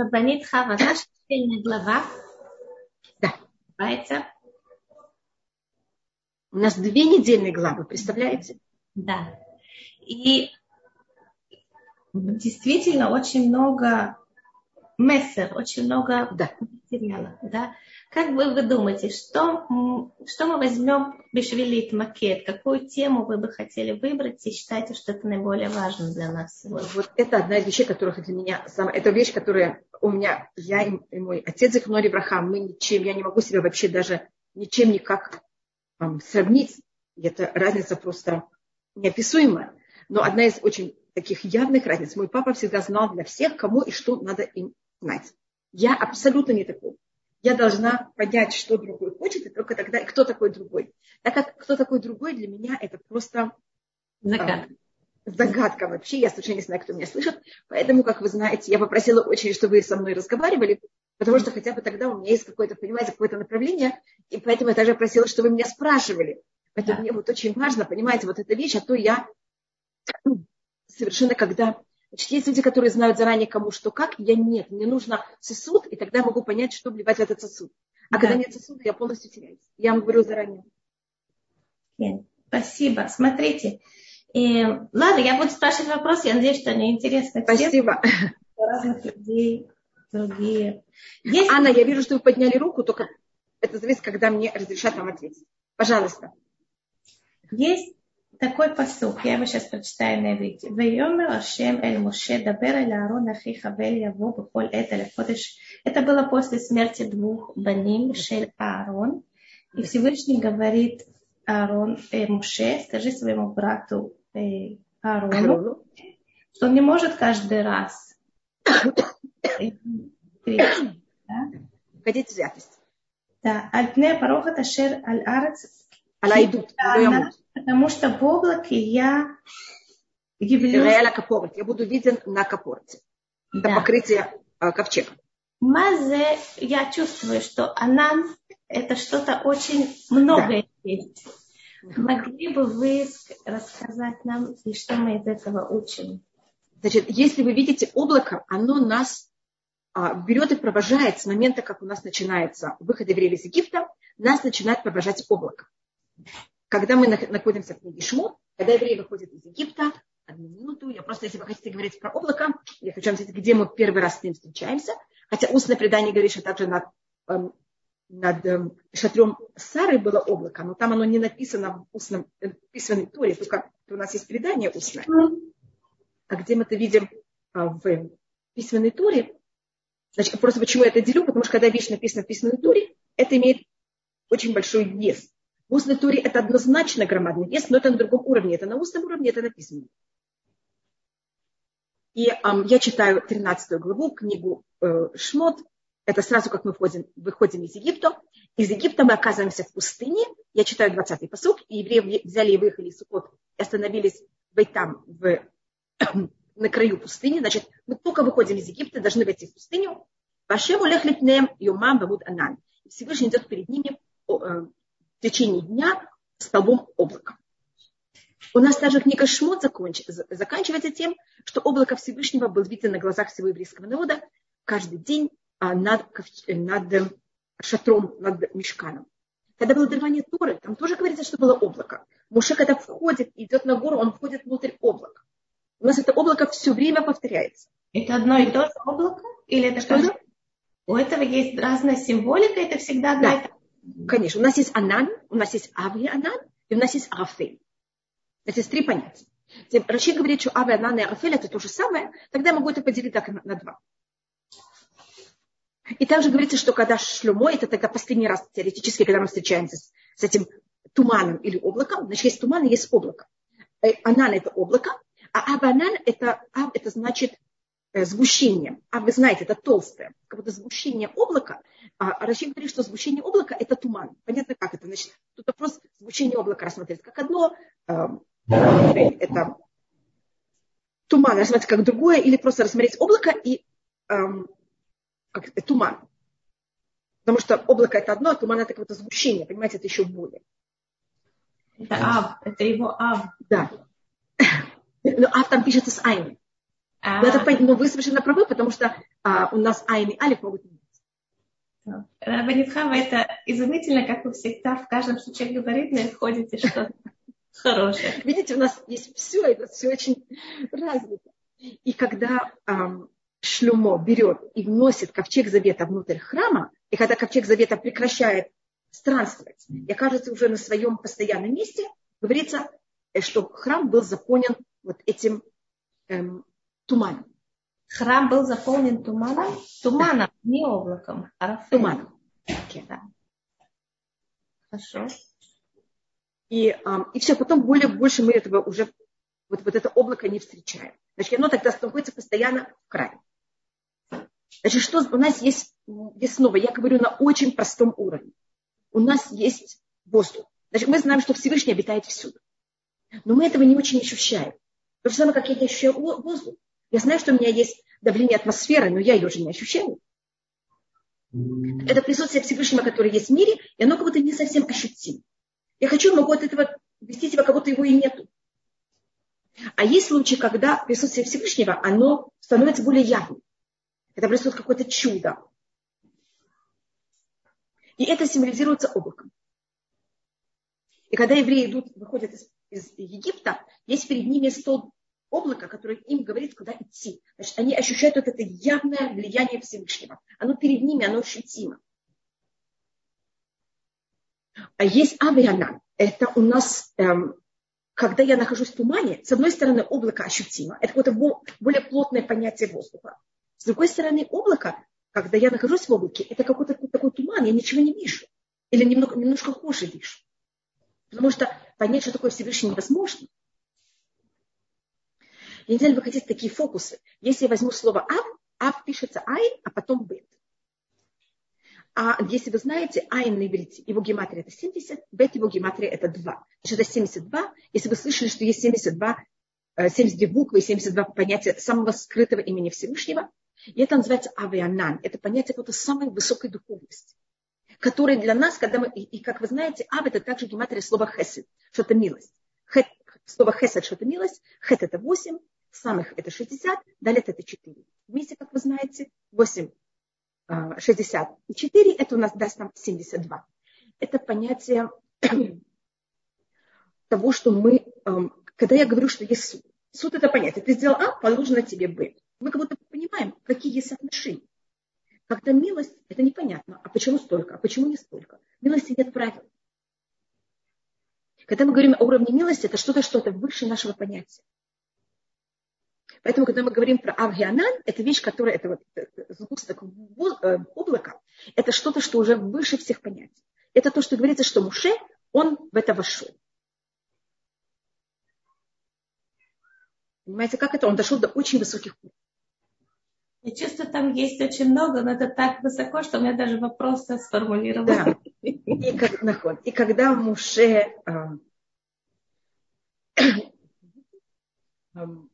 Рабанит Хава, наша недельная глава. Да. Называется. У нас две недельные главы, представляете? Да. И действительно очень много мессер, очень много да. материала. Да? Как вы, вы думаете, что, что мы возьмем Бешвилит макет? Какую тему вы бы хотели выбрать и считаете, что это наиболее важно для нас сегодня? Вот это одна из вещей, которых для меня самая... Это вещь, которая у меня, я и мой отец Захмари Браха, мы ничем, я не могу себя вообще даже ничем никак um, сравнить. И эта разница просто неописуемая. Но одна из очень таких явных разниц. Мой папа всегда знал для всех, кому и что надо им знать. Я абсолютно не такой я должна понять, что другой хочет, и только тогда, и кто такой другой. Так как кто такой другой для меня, это просто загадка. А, загадка вообще. Я совершенно не знаю, кто меня слышит. Поэтому, как вы знаете, я попросила очень, чтобы вы со мной разговаривали, потому что хотя бы тогда у меня есть какое-то, понимаете, какое-то направление, и поэтому я также просила, чтобы вы меня спрашивали. Поэтому да. мне вот очень важно, понимаете, вот эта вещь, а то я совершенно когда Значит, есть люди, которые знают заранее, кому что как, я нет. Мне нужно сосуд, и тогда могу понять, что вливать в этот сосуд. А да. когда нет сосуда, я полностью теряюсь. Я вам говорю заранее. Спасибо. Смотрите. И, ладно, я буду спрашивать вопросы. Я надеюсь, что они интересны. Спасибо. Разных людей, другие. Есть... Анна, я вижу, что вы подняли руку, только это зависит, когда мне разрешат вам ответить. Пожалуйста. Есть такой посук, я его сейчас прочитаю на иврите. «Вейомер Ашем эль Моше дабер эль Аарон ахиха вель яво бухоль это лакодыш». Это было после смерти двух баним, Шель Аарон. И Всевышний говорит Аарон, э, Моше, скажи своему брату э, Аарону, что он не может каждый раз Хотите в. Да, «Альтне парохат ашер аль арец» Она идут. Потому что в облаке я явлюсь... Я буду виден на капорте. Да. На покрытие э, ковчега. Мазе, я чувствую, что Анан это что-то очень многое да. есть. Могли бы вы рассказать нам, и что мы из этого учим? Значит, если вы видите облако, оно нас а, берет и провожает с момента, как у нас начинается выход евреев из Египта, нас начинает провожать облако когда мы находимся в книге Шмот, когда евреи выходят из Египта, одну минуту, я просто, если вы хотите говорить про облако, я хочу вам сказать, где мы первый раз с ним встречаемся, хотя устное предание говорит, что также над, эм, над эм, шатром Сары было облако, но там оно не написано в устном, э, письменной туре, только у нас есть предание устное. А где мы это видим а, в письменной туре, значит, просто почему я это делю, потому что когда вещь написана в письменной туре, это имеет очень большой вес. В устной туре это однозначно громадный вес, но это на другом уровне. Это на устном уровне, это написано. И эм, я читаю 13 главу, книгу э, Шмот. Это сразу, как мы входим, выходим из Египта. Из Египта мы оказываемся в пустыне. Я читаю 20-й посук. И евреи взяли и выехали из Сукот и остановились в там, в, на краю пустыни. Значит, мы только выходим из Египта, должны войти в пустыню. Вашему лехлипнем юмам бавуд анан. Всевышний идет перед ними э, в течение дня столбом облака. У нас даже книга Шмот законч... заканчивается тем, что облако Всевышнего был виден на глазах всего еврейского народа каждый день а, над, над э, шатром, над мешканом. Когда было дарование Торы, там тоже говорится, что было облако. Муше, когда входит, идет на гору, он входит внутрь облака. У нас это облако все время повторяется. Это одно и то же облако? Или это что же? У этого есть разная символика, это всегда одна да. Конечно, у нас есть Анан, у нас есть Ави Анан, и у нас есть Арафель. Это три понятия. Раши говорит, что Ави Анан и Арафель это то же самое, тогда я могу это поделить так на, на два. И также говорится, что когда шлюмо, это тогда последний раз теоретически, когда мы встречаемся с, с этим туманом или облаком, значит, есть туман и есть облако. Э, анан это облако, а абанан это, это значит сгущением. А вы знаете, это толстое, как будто сгущение облака. А Раши говорит, что сгущение облака – это туман. Понятно, как это? Значит, тут вопрос сгущения облака рассмотреть как одно, э, это туман рассмотреть как другое, или просто рассмотреть облако и эм, как, туман. Потому что облако это одно, а туман это какое-то сгущение, понимаете, это еще более. Это ав, это его ав. Да. Но ав там пишется с айном. А... Но, это, но вы совершенно правы, потому что а, у нас Айн и Алиф могут меняться. Рабанитхава, это изумительно, как вы всегда в каждом, человек говорит, находите что-то хорошее. Видите, у нас есть все, это все очень развито. И когда эм, Шлюмо берет и вносит ковчег завета внутрь храма, и когда ковчег завета прекращает странствовать и окажется уже на своем постоянном месте, говорится, э, что храм был заполнен вот этим эм, туманом. Храм был заполнен туманом? Туманом, не облаком, а Туманом. Okay. Да. Хорошо. И, и все, потом более, больше мы этого уже, вот, вот это облако не встречаем. Значит, оно тогда находится постоянно в храме. Значит, что у нас есть, здесь снова, я говорю на очень простом уровне. У нас есть воздух. Значит, мы знаем, что Всевышний обитает всюду. Но мы этого не очень ощущаем. То же самое, как я не ощущаю воздух. Я знаю, что у меня есть давление атмосферы, но я ее уже не ощущаю. Это присутствие Всевышнего, которое есть в мире, и оно как будто не совсем ощутимо. Я хочу, могу от этого вести себя, как будто его и нету. А есть случаи, когда присутствие Всевышнего, оно становится более явным когда происходит какое-то чудо. И это символизируется облаком. И когда евреи идут, выходят из, из Египта, есть перед ними стол облака, который им говорит, куда идти. Значит, они ощущают вот это явное влияние Всевышнего. Оно перед ними, оно ощутимо. А есть авиана. Это у нас, эм, когда я нахожусь в тумане, с одной стороны, облако ощутимо. Это какое-то более плотное понятие воздуха. С другой стороны, облако, когда я нахожусь в облаке, это какой-то такой туман, я ничего не вижу. Или немного, немножко хуже вижу. Потому что понять, что такое Всевышний, невозможно. Я не знаю, вы хотите такие фокусы. Если я возьму слово «ав», «ав» пишется «айн», а потом «бет». А если вы знаете, айн на иврите, его гематрия это 70, бет его гематрия это 2. Значит, это 72. Если вы слышали, что есть 72, 72 э, буквы и 72 понятия самого скрытого имени Всевышнего, и это называется авианан. Это понятие какой-то самой высокой духовности, которое для нас, когда мы, и, и как вы знаете, ав это также гематрия слова хесед, что это милость. Хет, слово хесед, что это милость, хет это 8, самых это 60, далее это 4. Вместе, как вы знаете, 8, 60 а, и 4, это у нас даст нам 72. Это понятие того, что мы, когда я говорю, что есть суд, суд это понятие, ты сделал А, положено тебе Б мы как будто понимаем, какие есть отношения. Когда милость, это непонятно. А почему столько? А почему не столько? Милости нет правил. Когда мы говорим о уровне милости, это что-то, что-то выше нашего понятия. Поэтому, когда мы говорим про Авгианан, это вещь, которая, это вот э, сгусток э, облака, это что-то, что уже выше всех понятий. Это то, что говорится, что Муше, он в это вошел. Понимаете, как это? Он дошел до очень высоких уровней. Я чувствую, там есть очень много, но это так высоко, что у меня даже вопросы сформулированы. Да. И, как, и когда Муше... А,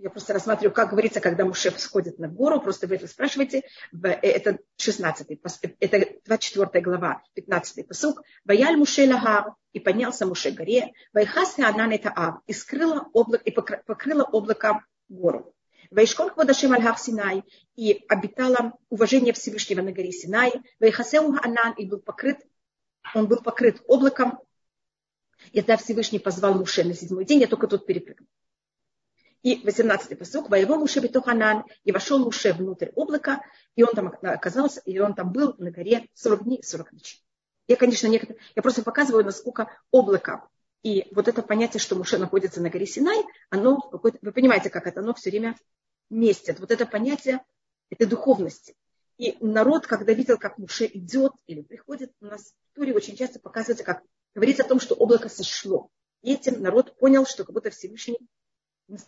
я просто рассматриваю, как говорится, когда Муше сходит на гору, просто вы это спрашиваете, э, это 16 это 24 глава, 15 посук. Ваяль Муше лагар, и поднялся Муше горе, вайхас анан это ав, и скрыло облако, и покрыло облако гору. Вайшкон Хвадашем Альхах Синай, и обитало уважение Всевышнего на горе Синай, Вайхасеу Анан, и был покрыт, он был покрыт облаком, и тогда Всевышний позвал Муше на седьмой день, я только тут перепрыгнул. И 18-й посок, воевал Муше Бетоханан, и вошел Муше внутрь облака, и он там оказался, и он там был на горе 40 дней, 40 ночей. Я, конечно, некоторые, я просто показываю, насколько облако и вот это понятие, что Муше находится на горе Синай, оно, вы понимаете, как это, оно все время местит. Вот это понятие этой духовности. И народ, когда видел, как Муше идет или приходит, у нас в Туре очень часто показывается, как говорится о том, что облако сошло. И этим народ понял, что как будто Всевышний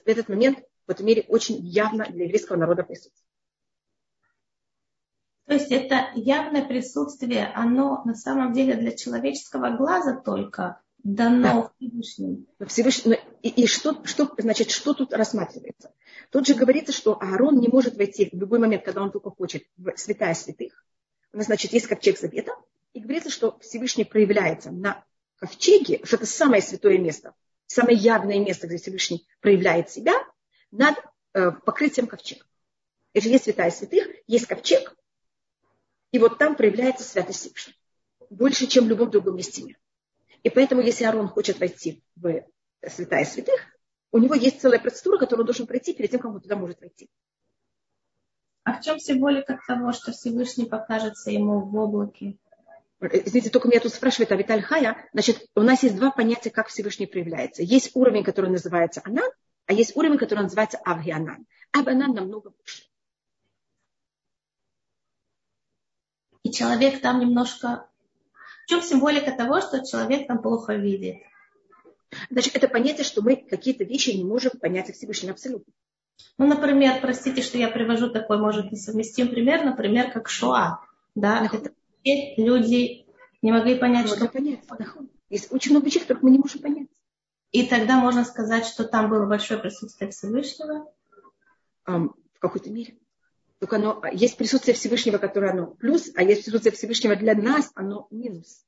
этот момент в этом мире очень явно для еврейского народа присутствует. То есть это явное присутствие, оно на самом деле для человеческого глаза только дано Всевышним. Всевышний, и, и что, что, значит, что тут рассматривается? Тут же говорится, что Аарон не может войти в любой момент, когда он только хочет, в святая святых. У нас, значит, есть ковчег завета, и говорится, что Всевышний проявляется на ковчеге, что это самое святое место, самое явное место, где Всевышний проявляет себя, над э, покрытием ковчега. Это есть святая святых, есть ковчег, и вот там проявляется святость Всевышнего. Больше, чем в любом другом месте мира. И поэтому, если Арон хочет войти в святая святых, у него есть целая процедура, которую он должен пройти перед тем, как он туда может войти. А в чем символика того, что Всевышний покажется ему в облаке? Извините, только меня тут спрашивает Авиталь Хая. Значит, у нас есть два понятия, как Всевышний проявляется. Есть уровень, который называется Анан, а есть уровень, который называется Авгианан. Авгианан намного выше. И человек там немножко... В чем символика того, что человек там плохо видит? Значит, это понятие, что мы какие-то вещи не можем понять Всевышнего абсолютно. Ну, например, простите, что я привожу такой, может, несовместим пример, например, как Шоа. Да, это люди не могли понять, что... понять. Есть очень много вещей, которых мы не можем понять. И тогда можно сказать, что там было большое присутствие Всевышнего? Um, в какой-то мере. Только оно, есть присутствие Всевышнего, которое оно плюс, а есть присутствие Всевышнего для нас, оно минус.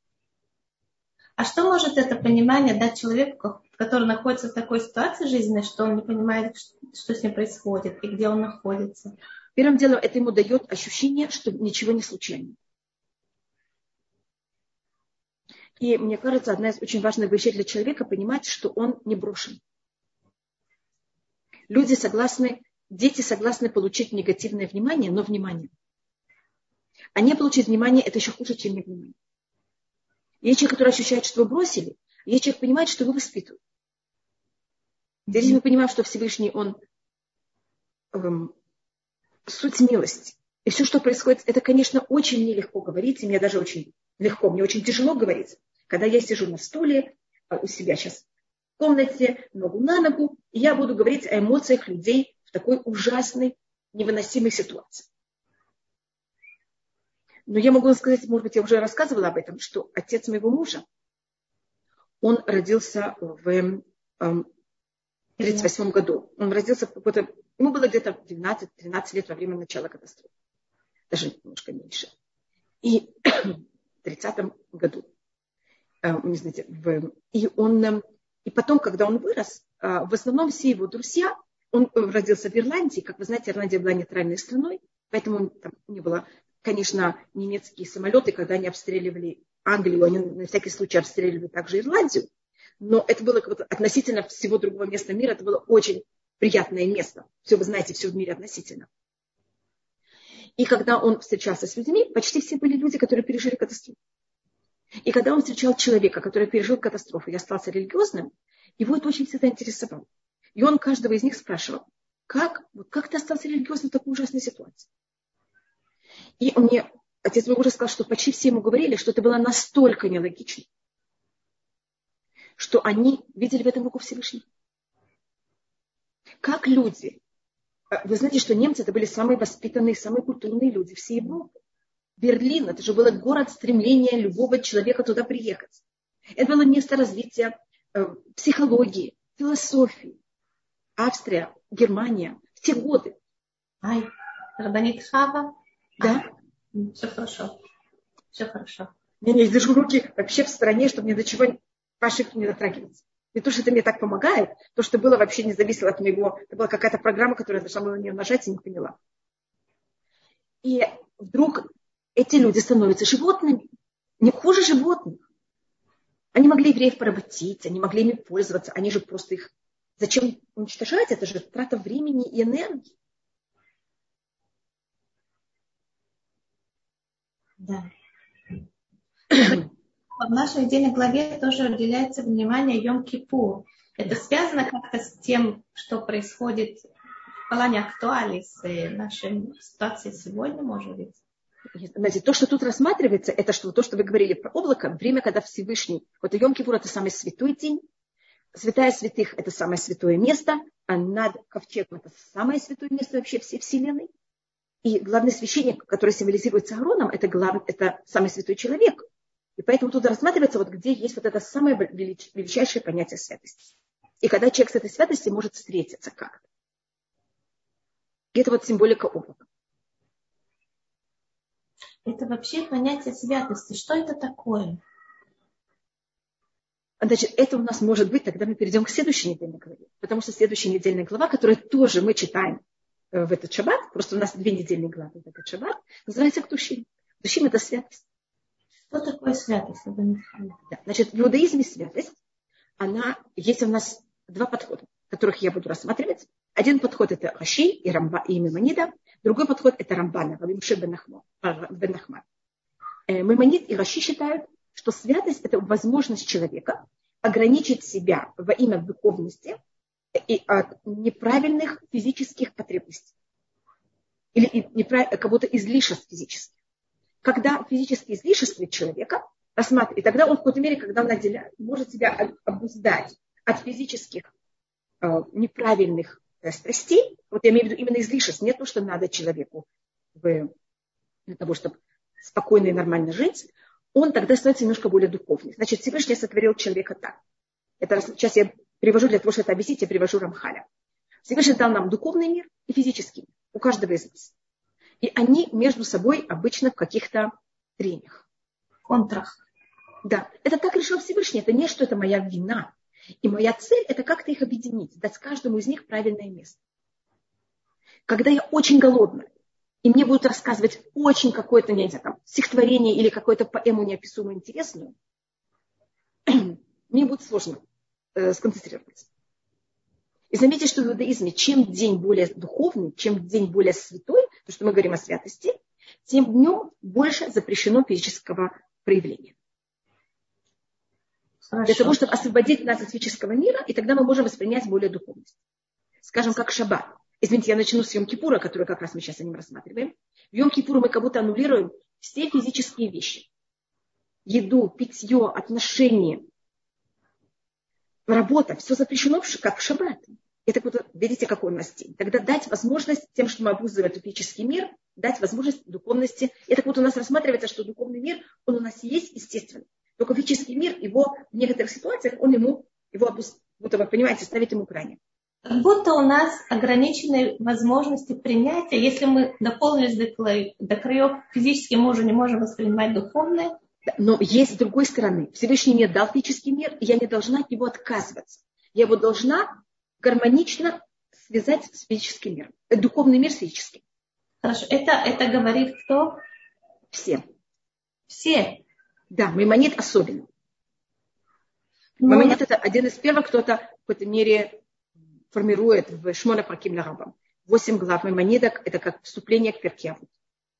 А что может это понимание дать человеку, который находится в такой ситуации жизненной, что он не понимает, что с ним происходит и где он находится? Первым делом это ему дает ощущение, что ничего не случайно. И мне кажется, одна из очень важных вещей для человека понимать, что он не брошен. Люди согласны, дети согласны получить негативное внимание, но внимание. А не получить внимание – это еще хуже, чем не внимание. Есть человек, который ощущает, что вы бросили, есть человек, понимает, что вы воспитываете. Здесь мы понимаем, что Всевышний, он эм, суть милости. И все, что происходит, это, конечно, очень нелегко говорить, и мне даже очень легко, мне очень тяжело говорить, когда я сижу на стуле а, у себя сейчас в комнате, ногу на ногу, и я буду говорить о эмоциях людей в такой ужасной, невыносимой ситуации. Но я могу сказать, может быть, я уже рассказывала об этом, что отец моего мужа, он родился в 1938 эм, году. Он родился в какой-то... Ему было где-то 12-13 лет во время начала катастрофы. Даже немножко меньше. И в 30 году. Э, не знаете, в, и он... Эм, и потом, когда он вырос, э, в основном все его друзья, он родился в Ирландии, как вы знаете, Ирландия была нейтральной страной, поэтому там не было конечно, немецкие самолеты, когда они обстреливали Англию, они на всякий случай обстреливали также Ирландию, но это было относительно всего другого места мира, это было очень приятное место. Все вы знаете, все в мире относительно. И когда он встречался с людьми, почти все были люди, которые пережили катастрофу. И когда он встречал человека, который пережил катастрофу и остался религиозным, его это очень всегда интересовало. И он каждого из них спрашивал, как, вот как ты остался религиозным в такой ужасной ситуации? И мне отец мой уже сказал, что почти все ему говорили, что это было настолько нелогично, что они видели в этом руку Всевышнего. Как люди, а, вы знаете, что немцы это были самые воспитанные, самые культурные люди всей Европы. Берлин, это же был город стремления любого человека туда приехать. Это было место развития э, психологии, философии. Австрия, Германия, в те годы. Ай, Рабанит Хава, да? Все хорошо. Все хорошо. Не, не, держу руки вообще в стороне, чтобы ни до чего ошибке не дотрагиваться. Не то, что это мне так помогает, то, что было, вообще не зависело от моего. Это была какая-то программа, которую я должна была на нее нажать и не поняла. И вдруг эти люди становятся животными. Не хуже животных. Они могли евреев поработить, они могли ими пользоваться, они же просто их... Зачем уничтожать? Это же трата времени и энергии. Да. В нашей недельной главе тоже уделяется внимание Йом-Кипур. Это связано как-то с тем, что происходит в плане актуалии с нашей ситуацией сегодня, может быть? Знаете, то, что тут рассматривается, это что, то, что вы говорили про облако, время, когда Всевышний, вот Йом-Кипур это самый святой день, Святая святых – это самое святое место, а над ковчегом – это самое святое место вообще всей Вселенной. И главный священник, который символизируется Аароном, это, глав... это самый святой человек. И поэтому тут рассматривается, вот где есть вот это самое велич... величайшее понятие святости. И когда человек с этой святостью может встретиться как-то. И это вот символика облака. Это вообще понятие святости. Что это такое? Значит, это у нас может быть, тогда мы перейдем к следующей недельной главе. Потому что следующая недельная глава, которую тоже мы читаем э, в этот шаббат, просто у нас две недельные главы в этот шаббат, называется Ктушим. Ктушим – это святость. Что такое святость? Да. Значит, в иудаизме святость, она, есть у нас два подхода, которых я буду рассматривать. Один подход – это Раши и, Рамба, и Мемонида. Другой подход – это Рамбана, Рабимше бен Нахман. Э, Мемонид и Раши считают, что святость – это возможность человека ограничить себя во имя духовности и от неправильных физических потребностей. Или кого-то излишеств физических. Когда физические излишества человека рассматривает, и тогда он в какой-то мере, когда он отделяет, может себя обуздать от физических э, неправильных э, страстей, вот я имею в виду именно излишеств, не то, что надо человеку в, для того, чтобы спокойно и нормально жить, он тогда становится немножко более духовным. Значит, Всевышний сотворил человека так. Это сейчас я привожу для того, чтобы это объяснить, я привожу Рамхаля. Всевышний дал нам духовный мир и физический, у каждого из нас. И они между собой обычно в каких-то трениях. Контрах. Да, это так решил Всевышний. Это не что это моя вина. И моя цель – это как-то их объединить, дать каждому из них правильное место. Когда я очень голодна, и мне будут рассказывать очень какое-то, не знаю, там, стихотворение или какую-то поэму неописуемо интересную, мне будет сложно э, сконцентрироваться. И заметьте, что в иудаизме чем день более духовный, чем день более святой, то, что мы говорим о святости, тем днем больше запрещено физического проявления. Хорошо. Для того, чтобы освободить нас от физического мира, и тогда мы можем воспринять более духовность. Скажем, как шаббат. Извините, я начну с Йом-Кипура, который как раз мы сейчас о нем рассматриваем. В Йом-Кипура мы как будто аннулируем все физические вещи. Еду, питье, отношения, работа. Все запрещено, как в шаббат. Это вот, видите, какой у нас день. Тогда дать возможность тем, что мы обузываем физический мир, дать возможность духовности. Это вот у нас рассматривается, что духовный мир, он у нас есть, естественно. Только физический мир, его в некоторых ситуациях, он ему, его обуз... будто вы понимаете, ставит ему крайне как будто у нас ограниченные возможности принятия. Если мы дополнились до, до краев, физически мы уже не можем воспринимать духовное. Но есть с другой стороны. Всевышний мне дал физический мир, и я не должна от него отказываться. Я его должна гармонично связать с физическим миром. Э, духовный мир с физическим. Хорошо. Это, это говорит кто? Все. Все? Да, Маймонит особенно. Ну, Маймонит это один из первых, кто-то в какой-то мере формирует в Шмона Праким Ларабам. Восемь глав Маймонидок – это как вступление к Перкиаву.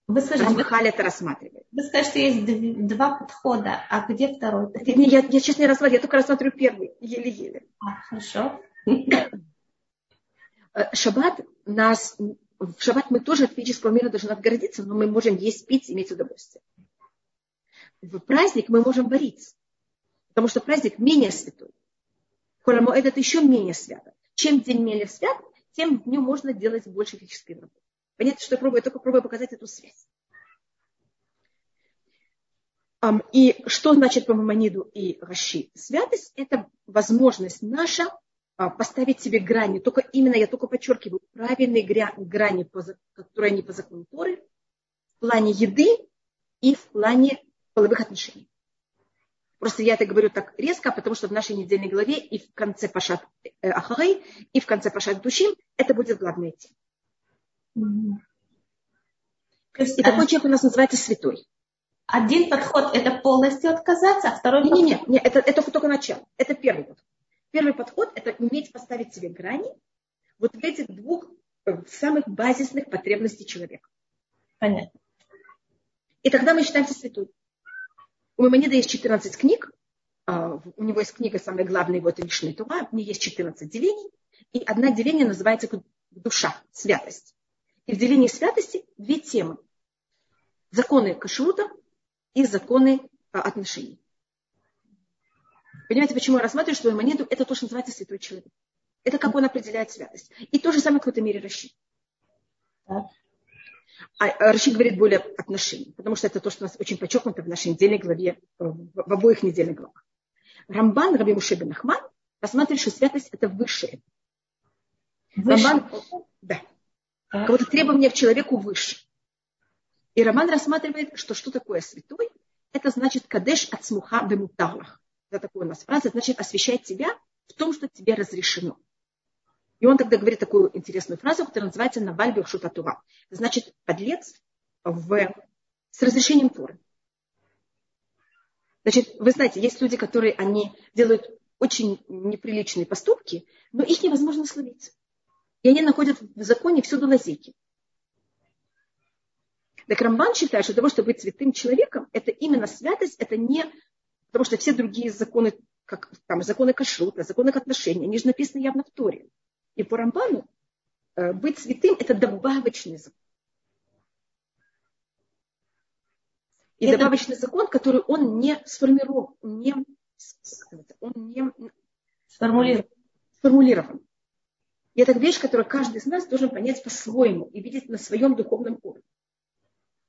Вы скажете, Рамхаль это рассматривает. Вы скажете, есть два подхода, а где второй? Не, я, я честно не рассматриваю, я только рассматриваю первый, еле-еле. А, хорошо. Э, шаббат нас, в шаббат мы тоже от физического мира должны отгородиться, но мы можем есть, пить, иметь удовольствие. В праздник мы можем вариться, потому что праздник менее святой. Холамо это еще менее свято. Чем день менее свят, тем днем можно делать больше физической работы. Понятно, что я пробую, только пробую показать эту связь. И что значит по Мамониду и Раши? Святость – это возможность наша а, поставить себе грани. Только именно, я только подчеркиваю, правильные грани, которые они по закону Торы, в плане еды и в плане половых отношений. Просто я это говорю так резко, потому что в нашей недельной главе и в конце Пашат э, Ахарей, и в конце Пашат Душим это будет главная тема. Mm-hmm. И такой человек у нас называется святой. Один подход – это полностью отказаться, а второй подход… Нет, нет, нет это, это только начало. Это первый подход. Первый подход – это уметь поставить себе грани вот в этих двух э, самых базисных потребностей человека. Понятно. И тогда мы считаемся святой. У Маймонида есть 14 книг. А, у него есть книга, самая главная, его это Мишны Тура. Нее есть 14 делений. И одна деление называется душа, святость. И в делении святости две темы. Законы кашрута и законы а, отношений. Понимаете, почему я рассматриваю, что монету это то, что называется святой человек. Это как он определяет святость. И то же самое в какой-то мере Раши. А, а Раши говорит более отношений, потому что это то, что у нас очень подчеркнуто в нашей недельной главе, в обоих недельных главах. Рамбан, Раби Муше бен Ахман, рассматривает, что святость это высшее. Выше. Рамбан, да, Кого-то требования к человеку выше. И Роман рассматривает, что что такое святой? Это значит кадеш от смуха бемутарлах. это такая у нас фраза, значит освящать тебя в том, что тебе разрешено. И он тогда говорит такую интересную фразу, которая называется «Наваль Шутатува». Значит, подлец в... с разрешением Торы. Значит, вы знаете, есть люди, которые они делают очень неприличные поступки, но их невозможно словить. И они находят в законе всюду лазейки. Так Рамбан считает, что для того, чтобы быть святым человеком, это именно святость, это не... Потому что все другие законы, как там, законы кашрута, законы отношений, они же написаны явно в Торе. И по Рамбану э, быть святым – это добавочный закон. И это... добавочный закон, который он не сформирован, не, он не сформулирован. сформулирован. И это вещь, которую каждый из нас должен понять по-своему и видеть на своем духовном уровне.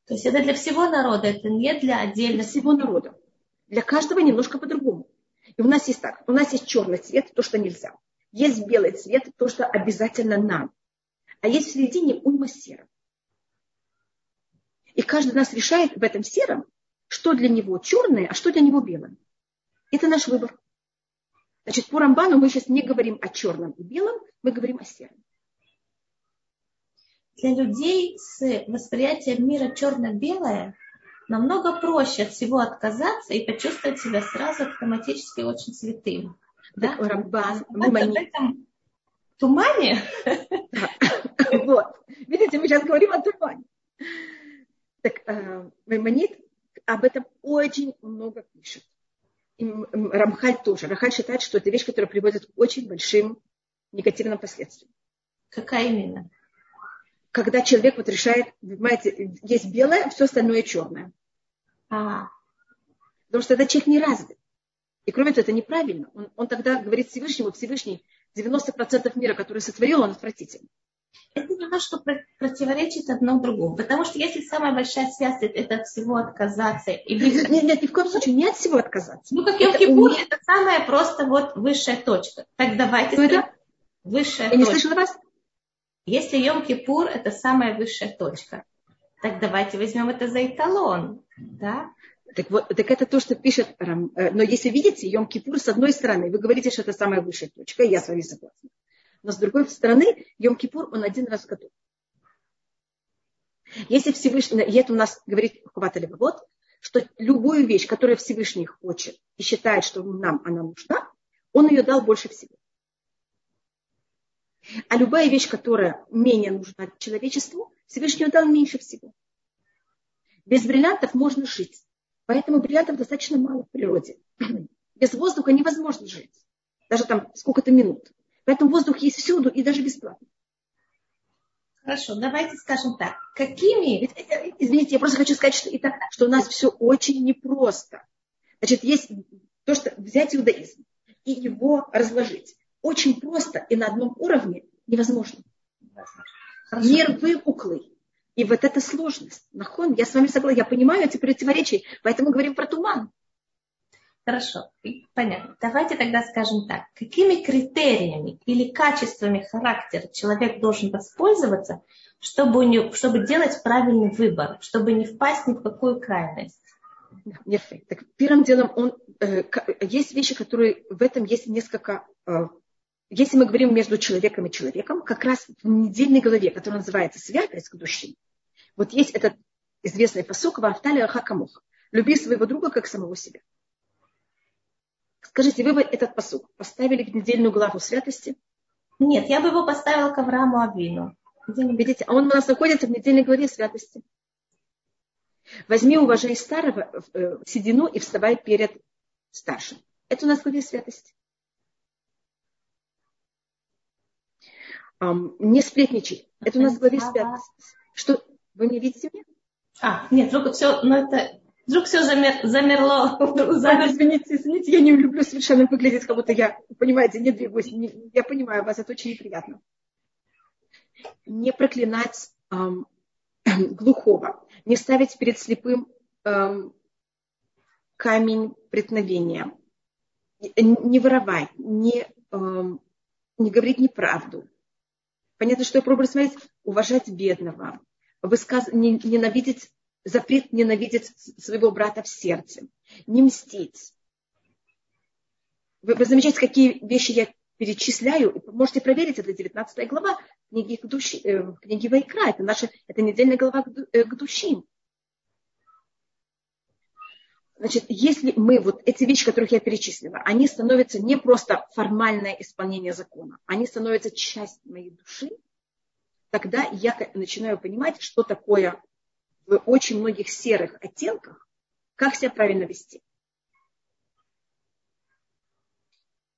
То есть это для всего народа, это не для отдельно Для всего народа. Для каждого немножко по-другому. И у нас есть так, у нас есть черный цвет, то, что нельзя. Есть белый цвет, то, что обязательно нам. А есть в середине уйма серого. И каждый из нас решает в этом сером, что для него черное, а что для него белое. Это наш выбор. Значит, по Рамбану мы сейчас не говорим о черном и белом, мы говорим о сером. Для людей с восприятием мира черно-белое намного проще от всего отказаться и почувствовать себя сразу автоматически очень святым. Да? Рамбан, в этом тумане. Вот. Видите, мы сейчас говорим о тумане. Так э, Маймонит об этом очень много пишет. И Рамхаль тоже. Рамхаль считает, что это вещь, которая приводит к очень большим негативным последствиям. Какая именно? Когда человек вот решает, понимаете, есть белое, все остальное черное. А. Потому что этот человек не развит. И кроме того, это неправильно. Он, он тогда говорит Всевышнему, Всевышний, 90% мира, который сотворил, он отвратительный это немножко противоречит одно другому. Потому что если самая большая связь это от всего отказаться. И. Нет, нет, ни в коем случае не от всего отказаться. Ну, как Йом Кипур, это, это самая просто вот высшая точка. Так давайте Что это? Высшая Я точка. не слышала вас. Если Йом Кипур это самая высшая точка, так давайте возьмем это за эталон. Да? Так, вот, так это то, что пишет Рам. Э, но если видите, Йом Кипур с одной стороны, вы говорите, что это самая высшая точка, я с вами согласна. Но с другой стороны, Йом-Кипур, он один раз в году. Если Всевышний, и это у нас говорит Хуват вот, что любую вещь, которую Всевышний хочет и считает, что нам она нужна, он ее дал больше всего. А любая вещь, которая менее нужна человечеству, Всевышний дал меньше всего. Без бриллиантов можно жить. Поэтому бриллиантов достаточно мало в природе. Без воздуха невозможно жить. Даже там сколько-то минут. Поэтому воздух есть всюду и даже бесплатно. Хорошо, давайте скажем так. Какими... Извините, я просто хочу сказать, что, это, что у нас все очень непросто. Значит, есть то, что взять иудаизм и его разложить. Очень просто и на одном уровне невозможно. Хорошо. Мир выпуклый. И вот эта сложность. Нахон, я с вами согласна, я понимаю эти противоречия, поэтому говорим про туман. Хорошо, понятно. Давайте тогда скажем так. Какими критериями или качествами характера человек должен воспользоваться, чтобы, у него, чтобы делать правильный выбор, чтобы не впасть ни в какую крайность? Нет, так первым делом он, э, есть вещи, которые в этом есть несколько... Э, если мы говорим между человеком и человеком, как раз в недельной главе, которая называется «Святость к душе», вот есть этот известный посок «Вафталия Хакамуха» «Люби своего друга, как самого себя». Скажите, вы бы этот посуд поставили в недельную главу святости? Нет, я бы его поставила к Аврааму Авину. Видите, а он у нас находится в недельной главе святости. Возьми, уважай старого э, седину и вставай перед старшим. Это у нас в главе святости. Не сплетничай. Это у нас в главе святости. Что, вы меня видите меня? А, нет, только все, но это Вдруг все замер, замерло. Замер. Извините, извините, я не люблю совершенно выглядеть, как будто я, понимаете, не двигаюсь. Не, я понимаю вас, это очень неприятно. Не проклинать эм, глухого, не ставить перед слепым эм, камень преткновения, не воровать, не, эм, не говорить неправду. Понятно, что я пробую смотреть, уважать бедного, высказ... ненавидеть запрет ненавидеть своего брата в сердце, не мстить. Вы, вы замечаете, какие вещи я перечисляю. Можете проверить, это 19 глава книги, к души, э, книги Вайкра. Это наша, это недельная глава к, э, к душим. Значит, если мы вот эти вещи, которых я перечислила, они становятся не просто формальное исполнение закона, они становятся частью моей души, тогда я начинаю понимать, что такое в очень многих серых оттенках, как себя правильно вести.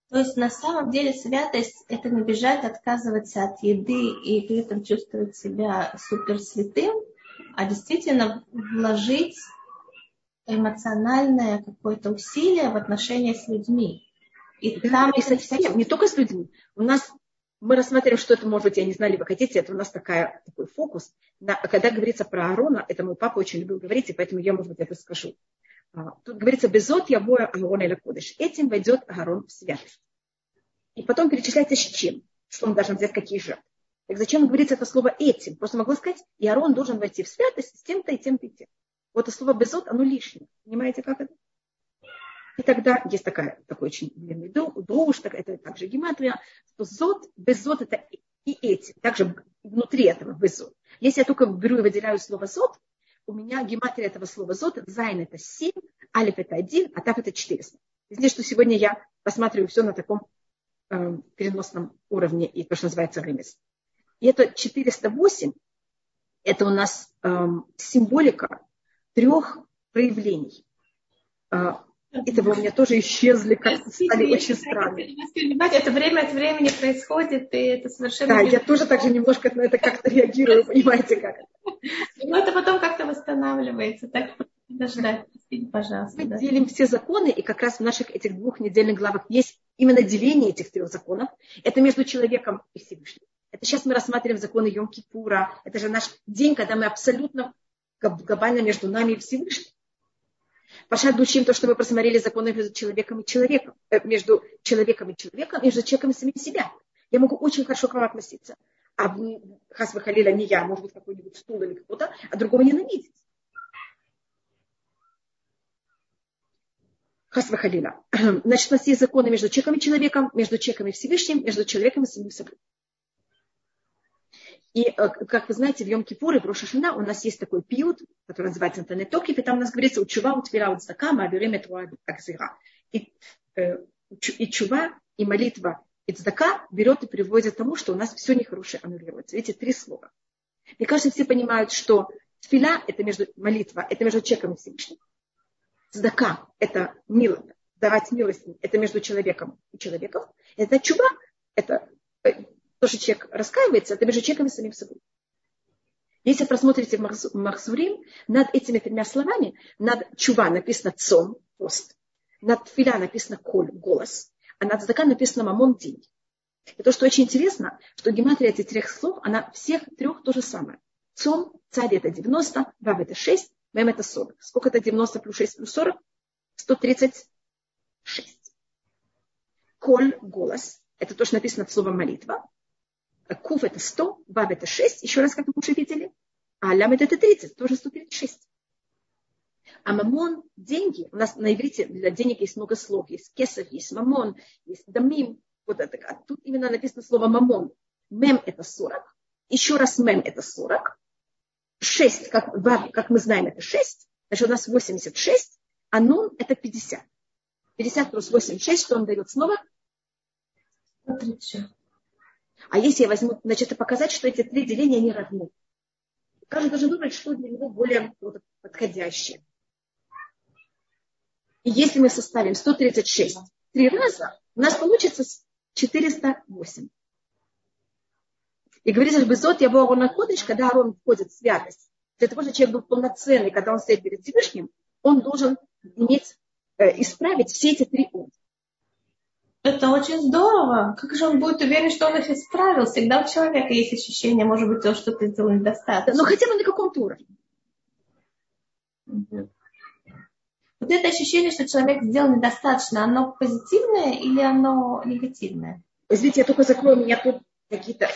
То есть на самом деле святость – это не бежать, отказываться от еды и при этом чувствовать себя супер святым, а действительно вложить эмоциональное какое-то усилие в отношения с людьми. И там и совсем, не только с людьми. У нас мы рассматриваем, что это может быть, я не знаю, ли вы хотите, это у нас такая, такой фокус. На, когда говорится про Аарона, это мой папа очень любил говорить, и поэтому я, может быть, это скажу. А, тут говорится, безот я боя Аарона или Кодыш. Этим войдет Аарон в святость. И потом перечисляется с чем, что он должен взять какие жертвы. Так зачем говорится это слово этим? Просто могу сказать, и Аарон должен войти в святость с тем-то и тем-то и тем. Вот слово безот, оно лишнее. Понимаете, как это? И тогда есть такая, такой очень длинный доуш, это также гематрия, что зод, безот это и эти, также внутри этого безот. Если я только беру и выделяю слово זאת, у меня гематрия этого слова זאת, зайн это 7, алеф это 1, а тав это 400. Здесь, что сегодня я посматриваю все на таком э, переносном уровне, и то, что называется רמז. И это 408, это у нас э, символика трех проявлений. Э, этого у меня тоже исчезли, как стали очень странными. Это время от времени происходит, и это совершенно... Да, я тоже так же немножко на это как-то реагирую, понимаете как. Но это потом как-то восстанавливается, так подождать, пожалуйста. Мы да. делим все законы, и как раз в наших этих двух недельных главах есть именно деление этих трех законов. Это между человеком и Всевышним. Это сейчас мы рассматриваем законы Йом-Кипура. Это же наш день, когда мы абсолютно глобально между нами и Всевышним. Пашат Дучим, то, что мы просмотрели законы между человеком и человеком, э, между человеком и человеком, между человеком и самим себя. Я могу очень хорошо к вам относиться. А Хасва Халила не я, может быть, какой-нибудь стул или кто-то, а другого ненавидеть. Хасва Халила. Значит, у нас есть законы между человеком и человеком, между человеком и Всевышним, между человеком и самим собой. И, э, как вы знаете, в Йом-Кипур и в Рошашина у нас есть такой пьют, который называется Антонетокив, и там у нас говорится «Учува, утвира, маабирим этруа акзира». И, э, и чува, и молитва, и цдака берет и приводит к тому, что у нас все нехорошее аннулируется. Эти три слова. Мне кажется, все понимают, что тфиля – это между молитва, это между человеком и Всевышним. Цдака – это милость, давать милость, это между человеком и человеком. Это чува, это э, то, что человек раскаивается, это между человеком и самим собой. Если просмотрите в Махзурим, над этими тремя словами, над чува написано цом, пост, над филя написано коль, голос, а над задака написано мамон, деньги. И то, что очень интересно, что гематрия этих трех слов, она всех трех то же самое. Цом, царь это 90, вав это 6, мем это 40. Сколько это 90 плюс 6 плюс 40? 136. Коль, голос, это то, что написано в слово молитва. Кув это 100, Вав это 6, еще раз, как мы уже видели. А Лямет это 30, тоже 136. А мамон, деньги, у нас на иврите для денег есть много слов. Есть кесов, есть мамон, есть дамим. Вот это. А тут именно написано слово мамон. Мем это 40. Еще раз мем это 40. 6, как, как мы знаем, это 6. Значит, у нас 86. А нун это 50. 50 плюс 86, что он дает снова? 136. А если я возьму, значит, это показать, что эти три деления, они равны. Каждый должен выбрать, что для него более подходящее. И если мы составим 136 три раза, у нас получится 408. И говорится, что Безот я был на когда Арон входит в святость, для того, чтобы человек был полноценный, когда он стоит перед Всевышним, он должен иметь, э, исправить все эти три пункта. Это очень здорово. Как же он будет уверен, что он их исправил? Всегда у человека есть ощущение, может быть, то, что ты сделал недостаточно. Но хотя бы на каком-то уровне. Вот это ощущение, что человек сделал недостаточно, оно позитивное или оно негативное? Извините, я только закрою, у меня тут какие-то...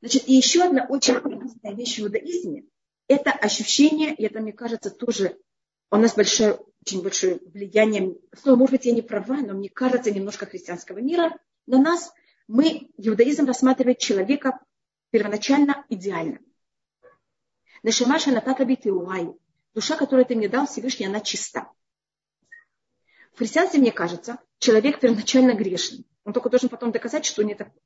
Значит, и еще одна очень интересная вещь в иудаизме, это ощущение, и это, мне кажется, тоже у нас большое, очень большое влияние, снова, может быть, я не права, но мне кажется, немножко христианского мира на нас. Мы, иудаизм рассматривает человека первоначально идеально. Нашимаша натата битиуай. Душа, которую ты мне дал, Всевышний, она чиста. В христианстве, мне кажется, человек первоначально грешный. Он только должен потом доказать, что не такой.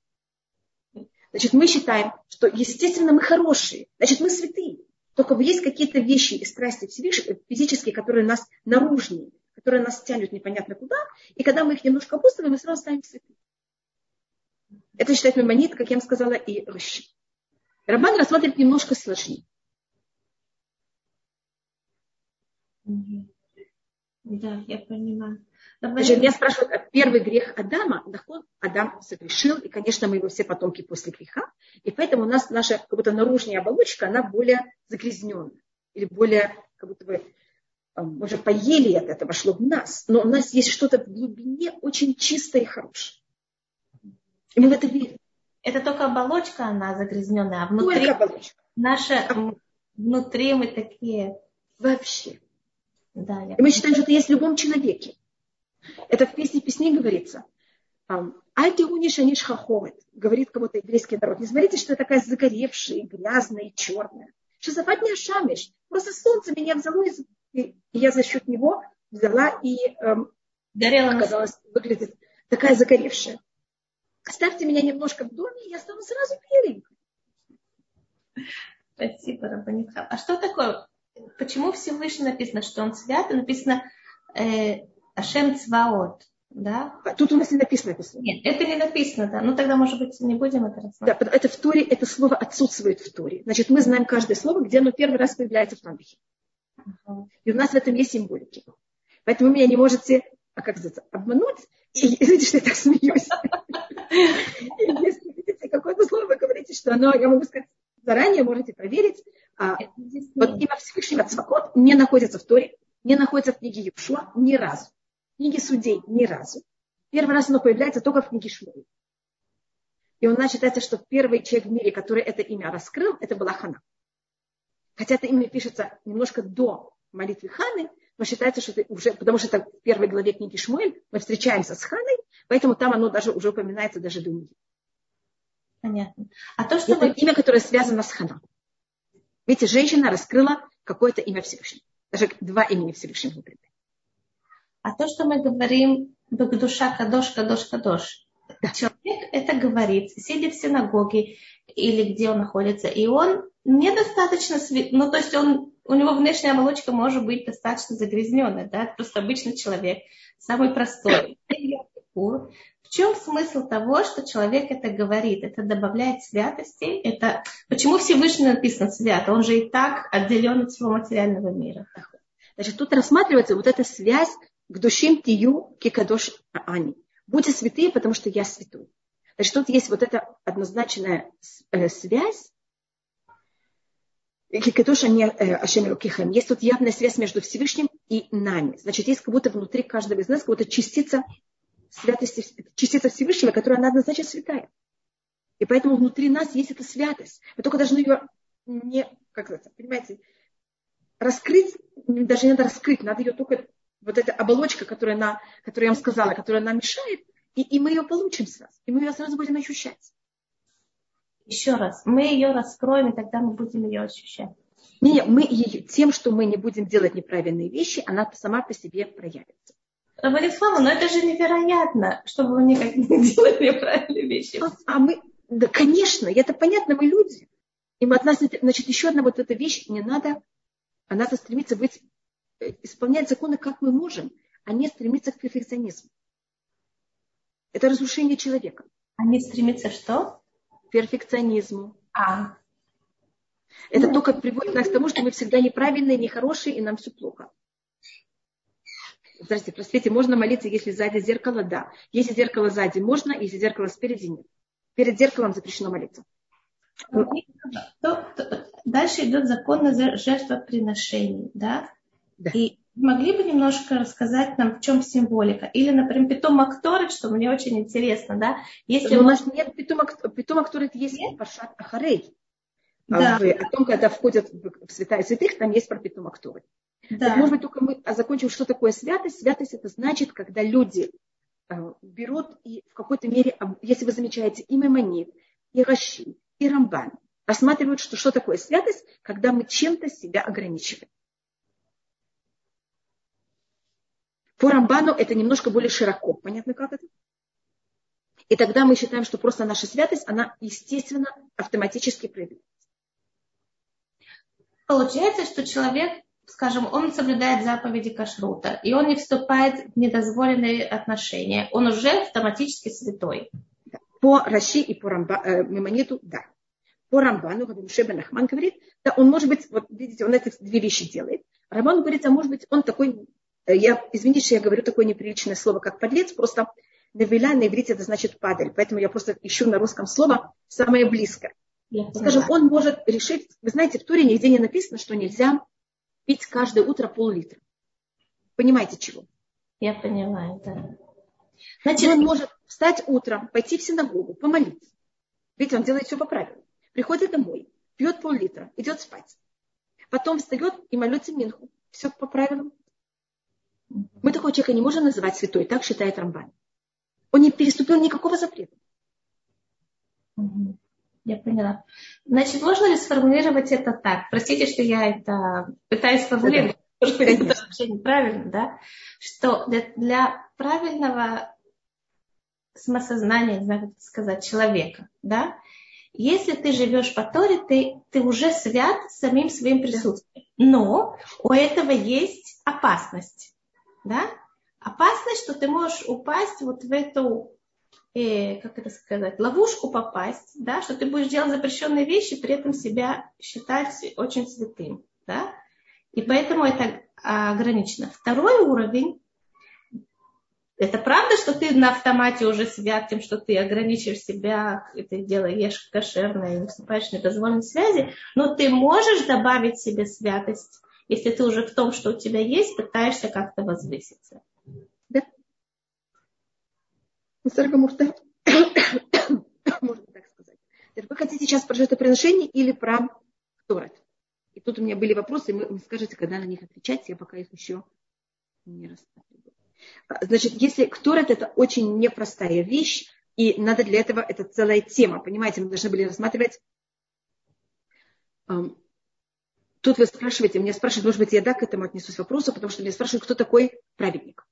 Значит, мы считаем, что, естественно, мы хорошие. Значит, мы святые. Только есть какие-то вещи и страсти физические, которые нас наружнее, которые нас тянут непонятно куда. И когда мы их немножко опустим, мы сразу станем святыми. Это считает Мемонит, как я вам сказала, и Рыщи. Рабан рассматривает немножко сложнее. Да, я понимаю. Значит, меня спрашивают, а первый грех Адама, Адам согрешил, и, конечно, мы его все потомки после греха, и поэтому у нас наша как будто наружная оболочка, она более загрязненная, или более, как будто бы, мы уже поели от этого, вошло в нас, но у нас есть что-то в глубине очень чистое и хорошее. И мы в это верим. Это только оболочка, она загрязненная, а внутри только оболочка. наша, а внутри мы такие. Вообще. Да, я и мы считаем, что это есть в любом человеке. Это в песне песни говорится. Альтиуниш аниш хаховет, говорит кого-то еврейский народ. Не смотрите, что я такая загоревшая, грязная и черная. Шазафат не ашамиш. Просто солнце меня взяло, и я за счет него взяла и эм, Горела оказалась, выглядит такая загоревшая. Оставьте меня немножко в доме, и я стану сразу беленькой. Спасибо, Рабанитха. А что такое? Почему Всевышний написано, что он свят? Написано э, Ашем Цваот. Да? А тут у нас не написано это слово. Нет, это не написано, да. Ну тогда, может быть, не будем это рассматривать. Да, это в Торе, это слово отсутствует в Торе. Значит, мы знаем каждое слово, где оно первый раз появляется в Танбихе. Uh-huh. И у нас в этом есть символики. Поэтому вы меня не можете, а как сказать, обмануть. И видите, что я так смеюсь. Если видите какое-то слово, вы говорите, что оно, я могу сказать, заранее можете проверить. А, вот имя Всевышнего Цвакот не находится в Торе, не находится в книге Юшуа ни разу книге судей ни разу. Первый раз оно появляется только в книге Шмуи. И у нас считается, что первый человек в мире, который это имя раскрыл, это была Хана. Хотя это имя пишется немножко до молитвы Ханы, но считается, что это уже, потому что это в первой главе книги Шмуэль, мы встречаемся с Ханой, поэтому там оно даже уже упоминается даже до нее. Понятно. А то, что это вы... имя, которое связано с Ханой. Видите, женщина раскрыла какое-то имя Всевышнего. Даже два имени Всевышнего упоминает. А то, что мы говорим душа кадош, кадош, кадош, человек это говорит, сидя в синагоге или где он находится, и он недостаточно, ну то есть он, у него внешняя оболочка может быть достаточно загрязненная, да, просто обычный человек, самый простой. В чем смысл того, что человек это говорит? Это добавляет святости. Это почему Всевышний написан свято? Он же и так отделен от всего материального мира. Значит, тут рассматривается вот эта связь к душим тию кикадош ани. Будьте святые, потому что я святой. Значит, тут есть вот эта однозначная э, связь. Кикадош ани э, ашем рукихем. Есть тут явная связь между Всевышним и нами. Значит, есть как будто внутри каждого из нас как будто частица святости, частица Всевышнего, которая она однозначно святая. И поэтому внутри нас есть эта святость. Мы только должны ее не, как это, понимаете, раскрыть, даже не надо раскрыть, надо ее только вот эта оболочка, которая, на, которую я вам сказала, которая нам мешает, и, и мы ее получим сразу, и мы ее сразу будем ощущать. Еще раз, мы ее раскроем, и тогда мы будем ее ощущать. Не, мы ее, тем, что мы не будем делать неправильные вещи, она сама по себе проявится. Владислава, но это же невероятно, чтобы мы никак не делали неправильные вещи. А мы, да, конечно, это понятно, мы люди. И мы от нас, значит, еще одна вот эта вещь, не надо, а надо стремиться быть исполнять законы, как мы можем, а не стремиться к перфекционизму. Это разрушение человека. А не стремиться что? К перфекционизму. А. Это ну. только приводит нас к тому, что мы всегда неправильные, нехорошие, и нам все плохо. Здравствуйте, простите, можно молиться, если сзади зеркало? Да. Если зеркало сзади, можно, если зеркало спереди, нет. Перед зеркалом запрещено молиться. Дальше идет закон на жертвоприношение, да? Да. И могли бы немножко рассказать нам, в чем символика? Или, например, питомок Торет, что мне очень интересно, да? Если Но у нас нет питомок, питомок Торет, есть Пашат Ахарей. да. в, о том, когда входят в святая святых, там есть пропитум акторы. Да. может быть, только мы закончим, что такое святость. Святость это значит, когда люди э, берут и в какой-то мере, если вы замечаете, и Мемонит, и Раши, и Рамбан, рассматривают, что, что такое святость, когда мы чем-то себя ограничиваем. По Рамбану это немножко более широко. Понятно, как это? И тогда мы считаем, что просто наша святость, она естественно, автоматически проявляется. Получается, что человек, скажем, он соблюдает заповеди кашрута, и он не вступает в недозволенные отношения. Он уже автоматически святой. По Раши и по Рамба, э, Мемониту, да. По Рамбану, Мушеба Нахман говорит, да, он может быть, вот видите, он эти две вещи делает. Рамбан говорит, а может быть, он такой я, извините, что я говорю такое неприличное слово, как подлец, просто навиля на иврите это значит падаль. Поэтому я просто ищу на русском слово самое близкое. Я Скажем, он может решить, вы знаете, в Туре нигде не написано, что нельзя пить каждое утро пол-литра. Понимаете чего? Я понимаю, да. Значит, он может встать утром, пойти в синагогу, помолиться. Видите, он делает все по правилам. Приходит домой, пьет пол-литра, идет спать. Потом встает и молится Минху. Все по правилам. Мы такого человека не можем называть святой, так считает Рамбан. Он не переступил никакого запрета. Я поняла. Значит, можно ли сформулировать это так? Простите, что я это пытаюсь сформулировать, да, да. это вообще неправильно, да? Что для, для правильного самосознания, не знаю, как это сказать, человека, да, если ты живешь по Торе, ты, ты уже свят самим своим присутствием. Но у этого есть опасность да, опасность, что ты можешь упасть вот в эту, э, как это сказать, ловушку попасть, да, что ты будешь делать запрещенные вещи, при этом себя считать очень святым, да, и поэтому это ограничено. Второй уровень, это правда, что ты на автомате уже свят тем, что ты ограничиваешь себя, это делаешь кошерное и вступаешь в недозволенные связи, но ты можешь добавить себе святость если ты уже в том, что у тебя есть, пытаешься как-то возвыситься. Да. Можно так сказать. Вы хотите сейчас про жертвоприношение или про Торет? И тут у меня были вопросы, и вы скажете, когда на них отвечать, я пока их еще не рассматриваю. Значит, если Торет это очень непростая вещь, и надо для этого, это целая тема, понимаете, мы должны были рассматривать Тут вы спрашиваете, меня спрашивают, может быть, я да к этому отнесусь вопросу, потому что меня спрашивают, кто такой праведник.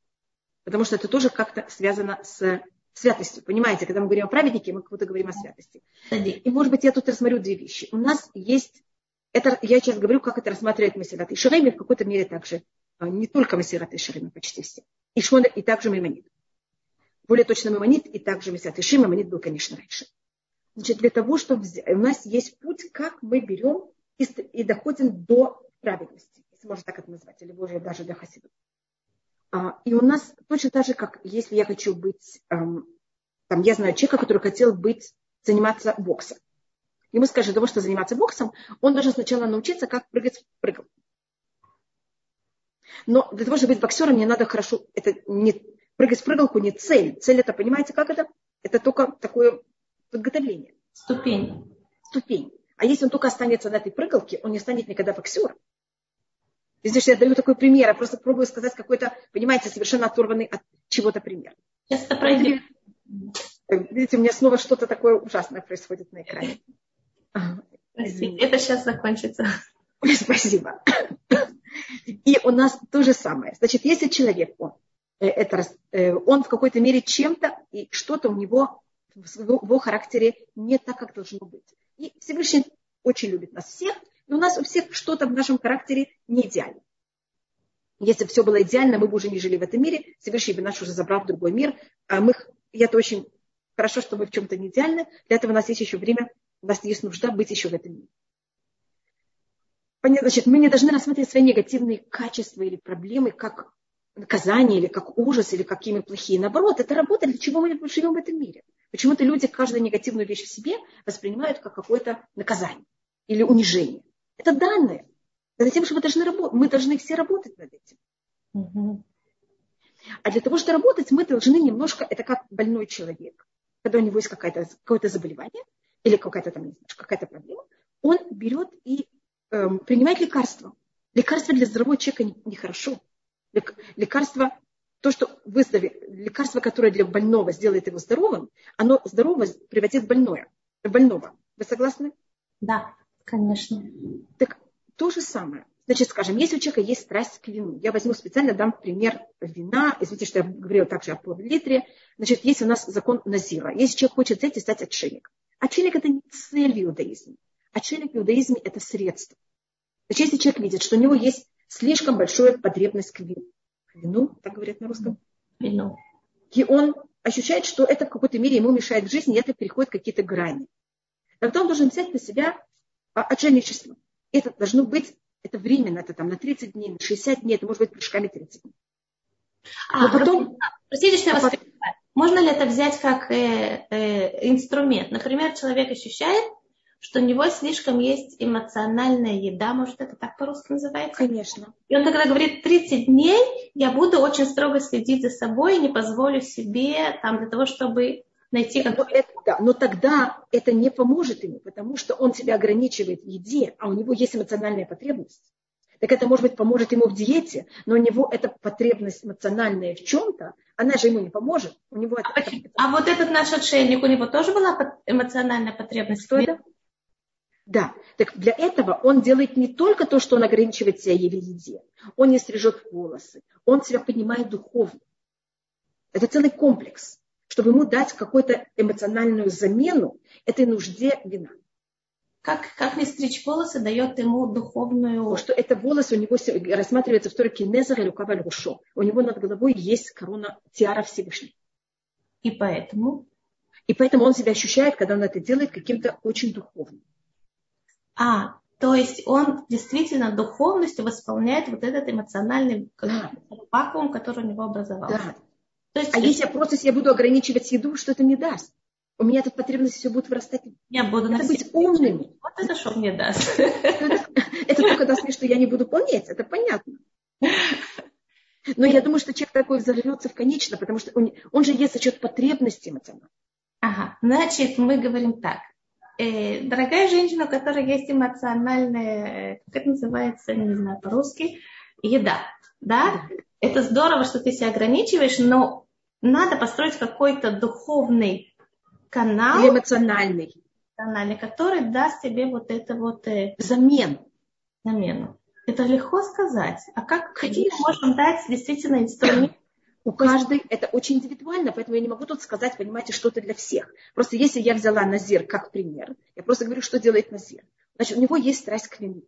Потому что это тоже как-то связано с святостью. Понимаете, когда мы говорим о праведнике, мы как будто говорим о святости. И, может быть, я тут рассмотрю две вещи. У нас есть, это, я сейчас говорю, как это рассматривает Масират и Шареми, в какой-то мере также, а, не только Масират и Шареми, почти все. И Шмон, и также Маймонит. Более точно Маймонит, и также Масират и Шим, Маймонит был, конечно, раньше. Значит, для того, чтобы у нас есть путь, как мы берем и, и доходим до праведности, если можно так это назвать, или уже даже до хасиду. А, и у нас точно так же, как если я хочу быть, эм, там, я знаю человека, который хотел быть, заниматься боксом. Ему скажут, для того, чтобы заниматься боксом, он должен сначала научиться, как прыгать в прыгал. Но для того, чтобы быть боксером, мне надо хорошо, это не прыгать в прыгалку не цель. Цель это, понимаете, как это? Это только такое подготовление. Ступень. Ступень. А если он только останется на этой прыгалке, он не станет никогда боксером. Здесь я даю такой пример, я просто пробую сказать какой-то, понимаете, совершенно оторванный от чего-то пример. Сейчас это пройдет. Видите, у меня снова что-то такое ужасное происходит на экране. Это сейчас закончится. Спасибо. И у нас то же самое. Значит, если человек, он, э, это, э, он в какой-то мере чем-то, и что-то у него в его характере не так, как должно быть. И Всевышний очень любит нас всех, и у нас у всех что-то в нашем характере не идеально. Если бы все было идеально, мы бы уже не жили в этом мире, Всевышний бы нас уже забрал в другой мир. А мы, и это очень хорошо, что мы в чем-то не идеальны. Для этого у нас есть еще время, у нас есть нужда быть еще в этом мире. Понятно, значит, мы не должны рассматривать свои негативные качества или проблемы как наказание, или как ужас, или какие мы плохие. Наоборот, это работа, для чего мы живем в этом мире. Почему-то люди каждую негативную вещь в себе воспринимают как какое-то наказание или унижение. Это данные. Это тем, что мы должны, работать. мы должны все работать над этим. Угу. А для того, чтобы работать, мы должны немножко, это как больной человек, когда у него есть какое-то какое заболевание или какая-то там, какая-то проблема, он берет и эм, принимает лекарства. Лекарство для здорового человека нехорошо. Не лекарство, то, что выздоровеет, лекарство, которое для больного сделает его здоровым, оно здорово превратит в больное, больного. Вы согласны? Да, конечно. Так то же самое. Значит, скажем, если у человека есть страсть к вину, я возьму специально, дам пример вина, извините, что я говорила также о поллитре. Значит, есть у нас закон Назира. Если человек хочет взять и стать отшельником. Отшельник – это не цель в иудаизме. Отшельник в иудаизме – это средство. Значит, если человек видит, что у него есть слишком большая потребность к вину, вину, так говорят на русском? Вину. И он ощущает, что это в какой-то мере ему мешает в жизни, и это переходит какие-то грани. Тогда он должен взять на себя а, отшельничество. Это должно быть это временно, это там на 30 дней, на 60 дней, это может быть прыжками 30 дней. А, Но потом... Простите, что я а вас потом... Можно ли это взять как э, э, инструмент? Например, человек ощущает, что у него слишком есть эмоциональная еда, может, это так по-русски называется? Конечно. И он тогда говорит, 30 дней я буду очень строго следить за собой и не позволю себе там для того, чтобы найти. Но, это, да, но тогда это не поможет ему, потому что он себя ограничивает в еде, а у него есть эмоциональная потребность. Так это, может быть, поможет ему в диете, но у него эта потребность эмоциональная в чем-то, она же ему не поможет. У него а, это... а вот этот наш отшельник, у него тоже была эмоциональная потребность? Что это? Да. Так для этого он делает не только то, что он ограничивает себя в еде. Он не стрижет волосы. Он себя поднимает духовно. Это целый комплекс чтобы ему дать какую-то эмоциональную замену этой нужде вина. Как, как не стричь волосы дает ему духовную... Потому что это волосы у него рассматривается в Торе Незер или Каваль Рушо. У него над головой есть корона тиара Всевышнего. И поэтому? И поэтому он себя ощущает, когда он это делает, каким-то очень духовным. А, то есть он действительно духовностью восполняет вот этот эмоциональный да. вакуум, который у него образовался. Да. То есть, а если я просто себе буду ограничивать еду, что это мне даст? У меня эта потребность все будет вырастать. Я буду это быть умными. Вот это что мне даст. Это только даст мне, что я не буду полнеть, это понятно. Но я думаю, что человек такой взорвется в конечно, потому что он, он же ест за счет потребности эмоциональной. Ага, значит, мы говорим так. Э, дорогая женщина, у которой есть эмоциональная, как это называется, не знаю по-русски, еда, да? Это здорово, что ты себя ограничиваешь, но надо построить какой-то духовный канал. Или эмоциональный. Эмоциональный, который даст тебе вот это вот... Э, Замен. Замену. Это легко сказать. А как какие можем дать действительно инструмент? У каждой это очень индивидуально, поэтому я не могу тут сказать, понимаете, что-то для всех. Просто если я взяла Назир как пример, я просто говорю, что делает Назир. Значит, у него есть страсть к вину.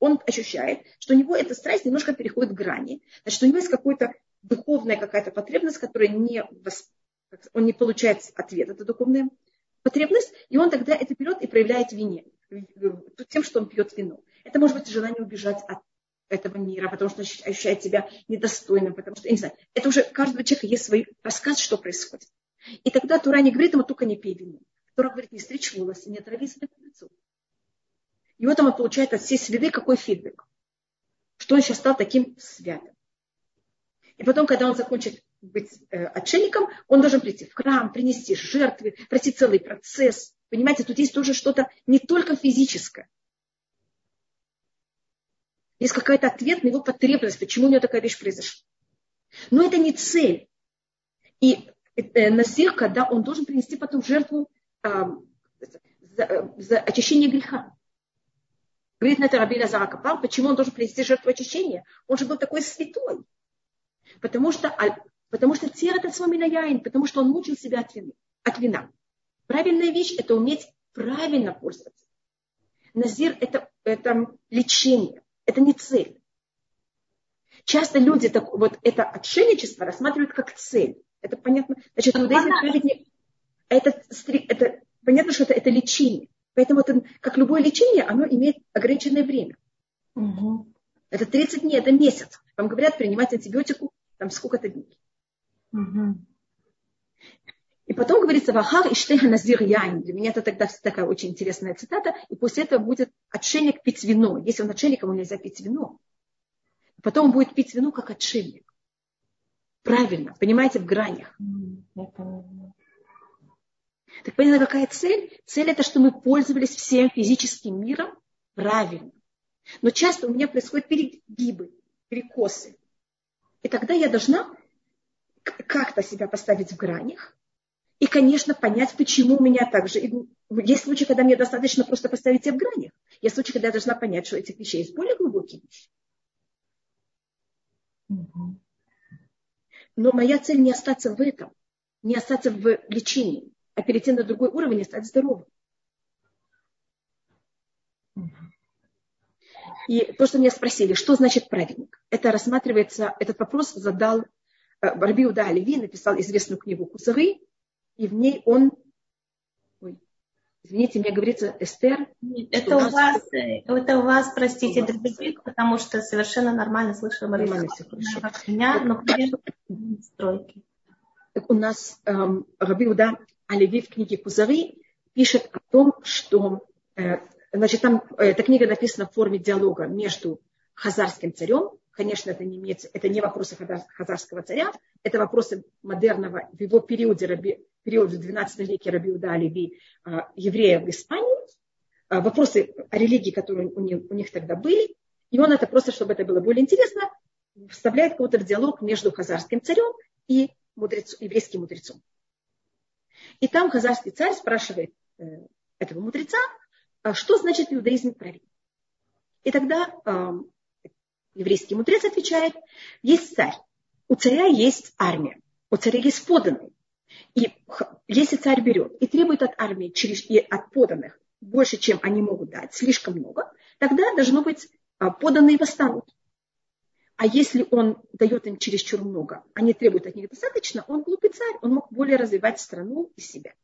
Он ощущает, что у него эта страсть немножко переходит грани. Значит, у него есть какая-то духовная какая-то потребность, которая не, он не получает ответ, это духовная потребность, и он тогда это берет и проявляет вине, тем, что он пьет вино. Это может быть желание убежать от этого мира, потому что ощущает себя недостойным, потому что, я не знаю, это уже каждого человека есть свой рассказ, что происходит. И тогда Тура не говорит ему, только не пей вино. Тура говорит, не стричь волосы, не отрави себе лицо. И вот он получает от всей среды какой фидбэк. Что он сейчас стал таким святым. И потом, когда он закончит быть э, отшельником, он должен прийти в храм, принести жертвы, пройти целый процесс. Понимаете, тут есть тоже что-то не только физическое. Есть какой-то ответ на его потребность, почему у него такая вещь произошла. Но это не цель. И э, Насир, когда он должен принести потом жертву э, за, за очищение греха. Говорит на это Раби Лазар Капар, почему он должен принести жертву очищения? Он же был такой святой. Потому что, потому что тер это свой яин, потому что он мучил себя от, вины, от вина. Правильная вещь – это уметь правильно пользоваться. Назир это, – это лечение, это не цель. Часто люди так, вот это отшельничество рассматривают как цель. Это понятно. Значит, иудаизм не... это, это, понятно, что это, это лечение. Поэтому это, как любое лечение, оно имеет ограниченное время. Угу. Это 30 дней, это месяц. Вам говорят принимать антибиотику там сколько-то дней. Угу. И потом говорится, Вахар иштеха назир яин. Для меня это тогда такая очень интересная цитата. И после этого будет отшельник пить вино. Если он отшельник, ему нельзя пить вино. Потом он будет пить вино как отшельник. Правильно, понимаете, в гранях. Так понятно, какая цель? Цель это, что мы пользовались всем физическим миром правильно. Но часто у меня происходят перегибы, перекосы. И тогда я должна как-то себя поставить в гранях. Конечно, понять, почему у меня так же. Есть случаи, когда мне достаточно просто поставить себя в гранях. Есть случаи, когда я должна понять, что этих вещей есть более глубокие вещи. Но моя цель не остаться в этом, не остаться в лечении, а перейти на другой уровень и стать здоровым. И то, что меня спросили, что значит праведник? Это рассматривается, этот вопрос задал э, Барбиуда Оливи, написал известную книгу Кузары, и в ней он Ой, Извините, мне говорится Эстер. Нет, это, у нас... вас, э, это у вас, простите, у вас... потому что совершенно нормально слышу Нормально все хорошо. Меня, но стройки. Так у нас эм, Рабиуда Оливи в книге Кузари пишет о том, что э, Значит, там э, эта книга написана в форме диалога между хазарским царем. Конечно, это не, имеется, это не вопросы хазарского царя, это вопросы модерного, в его периоде, раби, периоде 12 веке Рабиуда Алиби, а, евреев в Испании, а, вопросы о религии, которые у них, у них тогда были. И он это просто, чтобы это было более интересно, вставляет какой-то диалог между хазарским царем и мудрецом, еврейским мудрецом. И там хазарский царь спрашивает э, этого мудреца, а что значит в иудаизме праведник. И тогда еврейский мудрец отвечает, есть царь, у царя есть армия, у царя есть поданные. И если царь берет и требует от армии через, и от поданных больше, чем они могут дать, слишком много, тогда должно быть а, поданные восстанут. А если он дает им чересчур много, они требуют от них достаточно, он глупый царь, он мог более развивать страну и себя.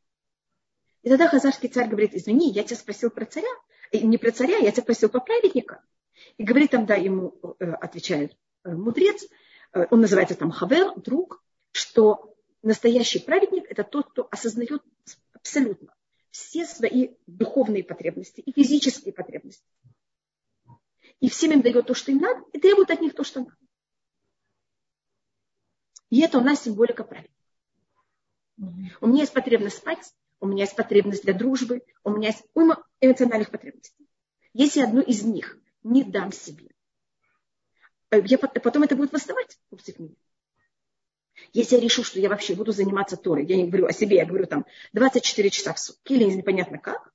И тогда хазарский царь говорит, извини, я тебя спросил про царя, и не про царя, я тебя спросил про праведника. И говорит тогда ему, э, отвечает э, мудрец, э, он называется там хавер, друг, что настоящий праведник это тот, кто осознает абсолютно все свои духовные потребности и физические потребности. И всем им дает то, что им надо, и требует от них то, что надо. И это у нас символика праведника. У меня есть потребность спать, у меня есть потребность для дружбы, у меня есть уйма эмоциональных потребностей. Если одну из них не дам себе, э, я, потом это будет восставать против меня. Если я решу, что я вообще буду заниматься Торой, я не говорю о себе, я говорю там 24 часа в сутки или непонятно как,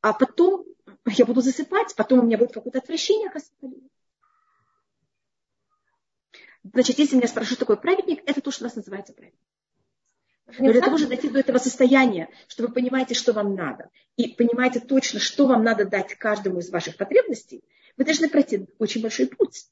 а потом я буду засыпать, потом у меня будет какое-то отвращение к Значит, если меня спрашивают, что такое праведник, это то, что у нас называется праведник. Но для того, чтобы дойти до этого состояния, что вы понимаете, что вам надо, и понимаете точно, что вам надо дать каждому из ваших потребностей, вы должны пройти очень большой путь.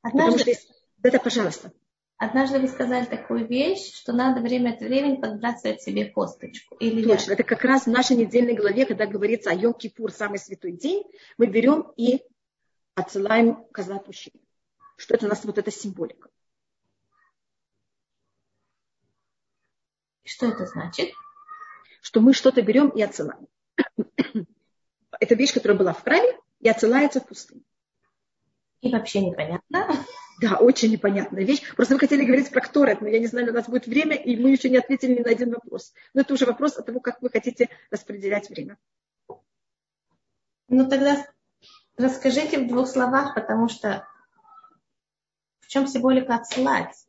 Однажды, Потому что, да, пожалуйста. Однажды вы сказали такую вещь, что надо время от времени подбрасывать себе косточку. Или Точно. Это как раз в нашей недельной главе, когда говорится о Йом-Кипур, самый святой день, мы берем и отсылаем козла отпущения что это у нас вот эта символика. Что это значит? Что мы что-то берем и отсылаем. это вещь, которая была в храме и отсылается в пустыню. И вообще непонятно. Да, очень непонятная вещь. Просто вы хотели говорить про Кторет, но я не знаю, у нас будет время, и мы еще не ответили ни на один вопрос. Но это уже вопрос от того, как вы хотите распределять время. Ну тогда расскажите в двух словах, потому что в чем символика отсылать?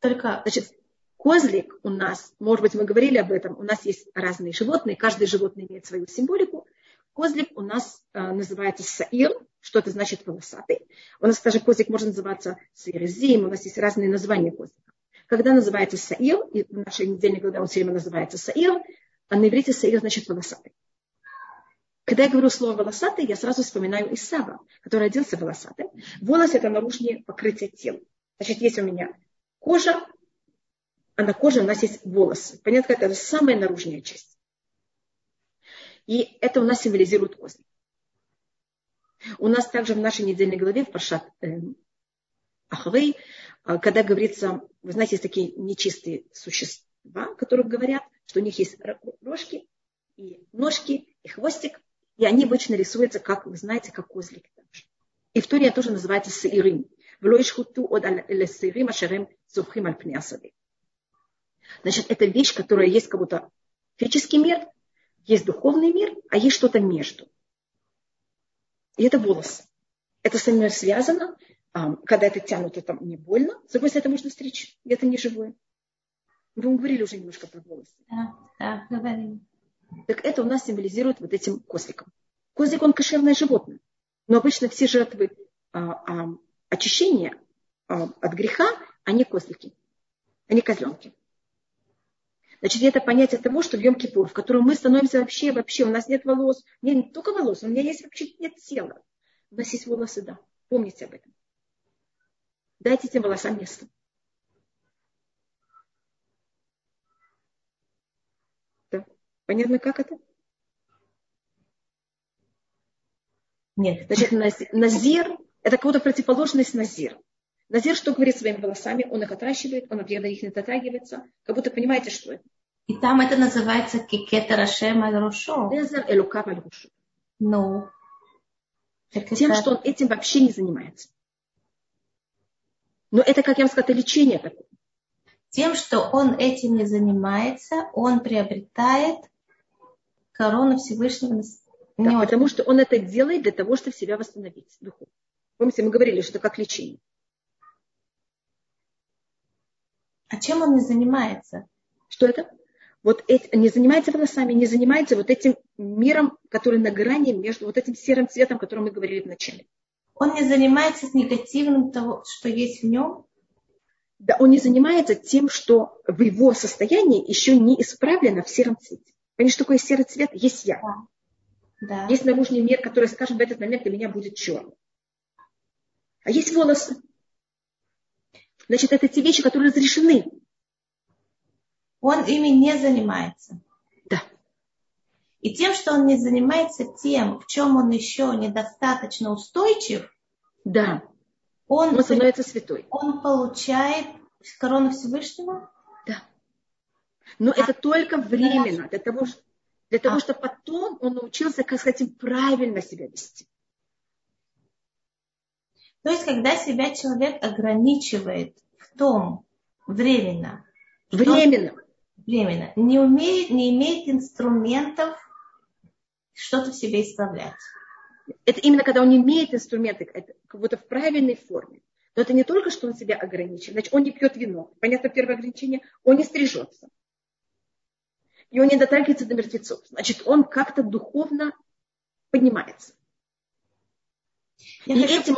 Только... Значит, козлик у нас, может быть, мы говорили об этом, у нас есть разные животные, каждое животное имеет свою символику. Козлик у нас э, называется саир, что это значит волосатый. У нас даже козлик может называться саирзим, у нас есть разные названия козлика. Когда называется саир, и в нашей недельной главе он все время называется саир, а на иврите саир значит волосатый. Когда я говорю слово волосатый, я сразу вспоминаю Исава, который родился волосатым. Волос – это наружнее покрытие тела. Значит, есть у меня кожа, а на коже у нас есть волосы. Понятно, это самая наружная часть. И это у нас символизирует озник. У нас также в нашей недельной главе, в Паршат эм, Ахвей, а, когда говорится, вы знаете, есть такие нечистые существа, о которых говорят, что у них есть рожки и ножки и хвостик, и они обычно рисуются, как вы знаете, как козлик. И в Туре тоже называется сырим. Влоишхуту от элесирим ашерем зухим аль пнясави. Значит, это вещь, которая есть как будто физический мир, есть духовный мир, а есть что-то между. И это волосы. Это со мной связано. Когда это тянут, это не больно. С другой стороны, это можно стричь. Это не живое. Вы говорили уже немножко про волосы. Да, да, говорили. Так это у нас символизирует вот этим козликом. Козлик, он кошерное животное. Но обычно все жертвы а, а, очищения а, от греха, они козлики. Они козленки. Значит, это понятие того, что в Йом-Кипур, в котором мы становимся вообще, вообще, у нас нет волос, нет не только волос, у меня есть вообще нет тела. У нас есть волосы, да. Помните об этом. Дайте этим волосам место. Да. Понятно, как это? Нет. Значит, назир – это какая-то противоположность назир. Назир что говорит своими волосами? Он их отращивает, он когда их не дотрагивается. Как будто понимаете, что это. И там это называется кикета рашем аль рушо. Ну. Тем, что он этим вообще не занимается. Но это, как я вам сказала, это лечение такое. Тем, что он этим не занимается, он приобретает корону Всевышнего. Да, потому что он это делает для того, чтобы себя восстановить духовно. Помните, мы говорили, что это как лечение. А чем он не занимается? Что это? Вот эти, не занимается волосами, не занимается вот этим миром, который на грани между вот этим серым цветом, о котором мы говорили в начале. Он не занимается с негативным того, что есть в нем? Да, он не занимается тем, что в его состоянии еще не исправлено в сером цвете. Понимаешь, что такое серый цвет? Есть я. Да. да. Есть наружный мир, который, скажем, в этот момент для меня будет черным. А есть волосы. Значит, это те вещи, которые разрешены. Он ими не занимается. Да. И тем, что он не занимается тем, в чем он еще недостаточно устойчив, да. он, он становится святой. Он получает корону Всевышнего? Да. Но а, это только временно, для того, для того а. чтобы потом он научился, как сказать, правильно себя вести. То есть, когда себя человек ограничивает в том временно, временно, временно не, умеет, не имеет инструментов что-то в себе исправлять. Это именно когда он имеет инструменты, это как будто в правильной форме. Но это не только, что он себя ограничивает. Значит, он не пьет вино. Понятно, первое ограничение. Он не стрижется. И он не дотрагивается до мертвецов. Значит, он как-то духовно поднимается. Я и этим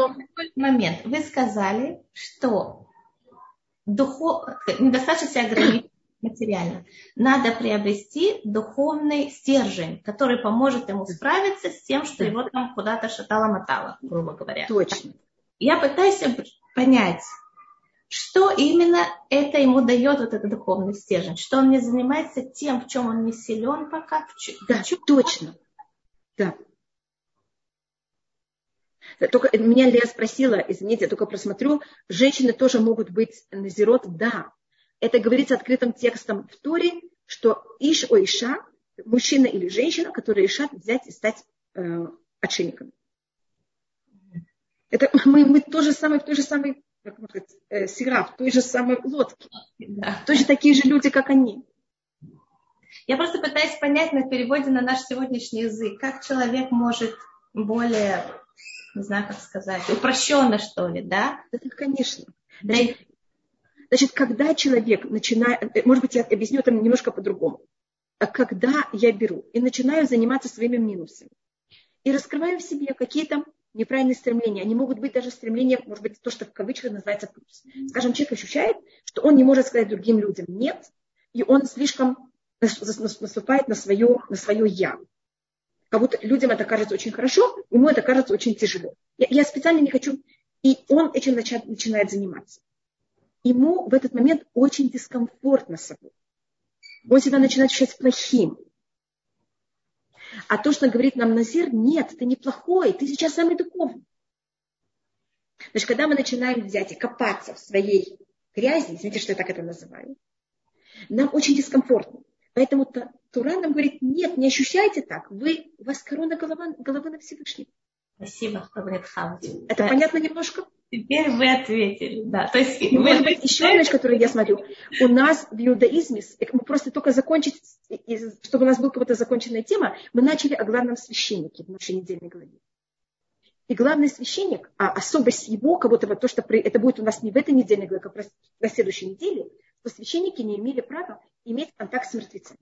момент. Вы сказали, что духов... недостаточно себя ограничить материально. Надо приобрести духовный стержень, который поможет ему справиться с тем, что его там куда-то шатало-мотало, грубо говоря. Точно. Я пытаюсь понять, что именно это ему дает, вот этот духовный стержень, что он не занимается тем, в чем он не силен пока. В чем, да, в чем точно. Да. Только меня Лея спросила, извините, я только просмотрю, женщины тоже могут быть назирот? Да. Это говорится открытым текстом в Торе, что иш о иша, мужчина или женщина, которые решат взять и стать э, отшельниками. Это мы, мы то же самое, в той же самой как можно сказать, э, сира, в той же самой лодке. Да. Точно такие же люди, как они. Я просто пытаюсь понять на переводе на наш сегодняшний язык, как человек может более не знаю, как сказать, упрощенно, что ли, да? Это, конечно. Значит, да. значит, когда человек начинает, э, может быть, я объясню это немножко по-другому. А когда я беру и начинаю заниматься своими минусами, и раскрываю в себе какие-то неправильные стремления. Они могут быть даже стремления, может быть, то, что в кавычках называется плюс. Скажем, человек ощущает, что он не может сказать другим людям «нет», и он слишком наступает на свое, на свое «я». Как будто людям это кажется очень хорошо, ему это кажется очень тяжело. Я, я специально не хочу. И он этим начинает, начинает заниматься. Ему в этот момент очень дискомфортно собой. Он себя начинает ощущать плохим. А то, что говорит нам Назир, нет, ты неплохой, ты сейчас самый духовный. Значит, когда мы начинаем взять и копаться в своей грязи, извините, что я так это называю, нам очень дискомфортно. Поэтому Тура нам говорит, нет, не ощущайте так. Вы, у вас корона голова, головы на Всевышнем. Спасибо, что вы Это понятно немножко? Теперь вы ответили, да. То есть, вы... Может быть, еще одна вещь, которую я смотрю. У нас в иудаизме, мы просто только закончить, чтобы у нас была какая-то законченная тема, мы начали о главном священнике в нашей недельной главе. И главный священник, а особость его, как будто бы то, что при, это будет у нас не в этой недельной главе, а на следующей неделе, что священники не имели права иметь контакт с мертвецами.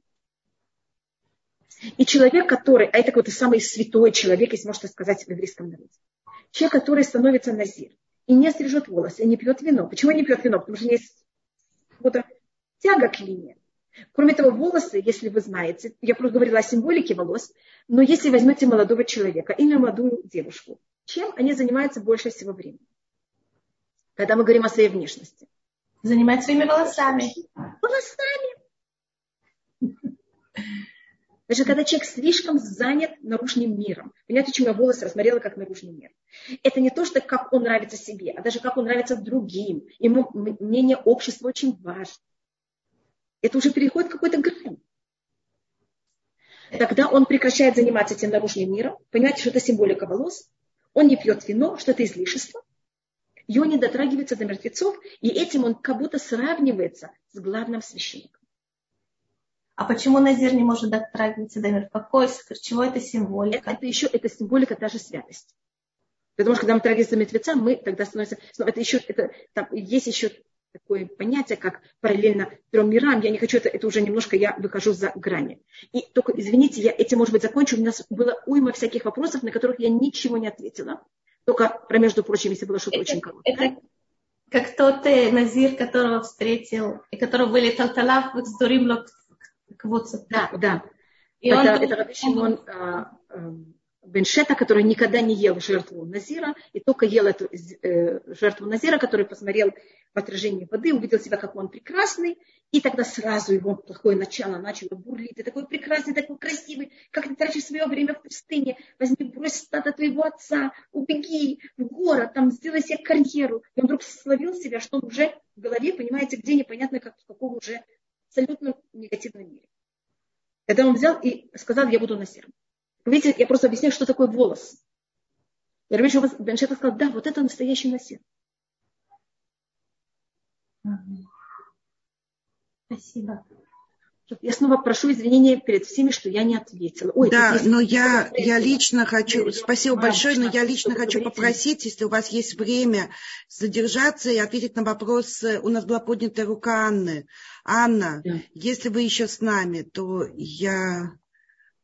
И человек, который, а это какой-то самый святой человек, если можно сказать в еврейском народе, человек, который становится назир и не стрижет волосы, и не пьет вино. Почему не пьет вино? Потому что есть какая-то тяга к вине. Кроме того, волосы, если вы знаете, я просто говорила о символике волос, но если возьмете молодого человека или молодую девушку, чем они занимаются больше всего времени? Когда мы говорим о своей внешности. Занимаются своими волосами. Волосами. Даже когда человек слишком занят наружным миром. Понимаете, почему я волосы рассмотрела как наружный мир? Это не то, что как он нравится себе, а даже как он нравится другим. Ему мнение общества очень важно. Это уже переходит в какой-то грань. Тогда он прекращает заниматься этим наружным миром. Понимаете, что это символика волос. Он не пьет вино, что это излишество. И он не дотрагивается до мертвецов. И этим он как будто сравнивается с главным священником. А почему Назир не может дотрагиваться до? Какой, чего это символика? Это, это еще это символика та же святость. Потому что когда мы трагиваемся мертвеца, мы тогда становимся... Но это еще, это, там есть еще такое понятие, как параллельно трем мирам. Я не хочу это, это уже немножко я выхожу за грани. И только, извините, я этим, может быть, закончу. У нас было уйма всяких вопросов, на которых я ничего не ответила. Только про, между прочим, если было что-то очень короткое. Это как тот э, Назир, которого встретил, и которого были Талталав, в Историм Да, да. И это, он, это Раби Шимон, а, Беншета, который никогда не ел жертву Назира, и только ел эту э, жертву Назира, который посмотрел в отражении воды, увидел себя, как он прекрасный, и тогда сразу его плохое начало начало бурлить. Ты такой прекрасный, такой красивый, как ты тратишь свое время в пустыне. Возьми, брось стадо твоего отца, убеги в город, там сделай себе карьеру. И он вдруг словил себя, что он уже в голове, понимаете, где непонятно, как, в каком уже абсолютно негативном мире. Тогда он взял и сказал, я буду насером. Видите, я просто объясняю, что такое волос. Я Рабиш Беншета сказал, да, вот это настоящий насер. Спасибо. Я снова прошу извинения перед всеми, что я не ответила. Ой, да, но я, я лично хочу, спасибо большое, но я лично хочу попросить, если у вас есть время, задержаться и ответить на вопрос. У нас была поднята рука Анны. Анна, да. если вы еще с нами, то я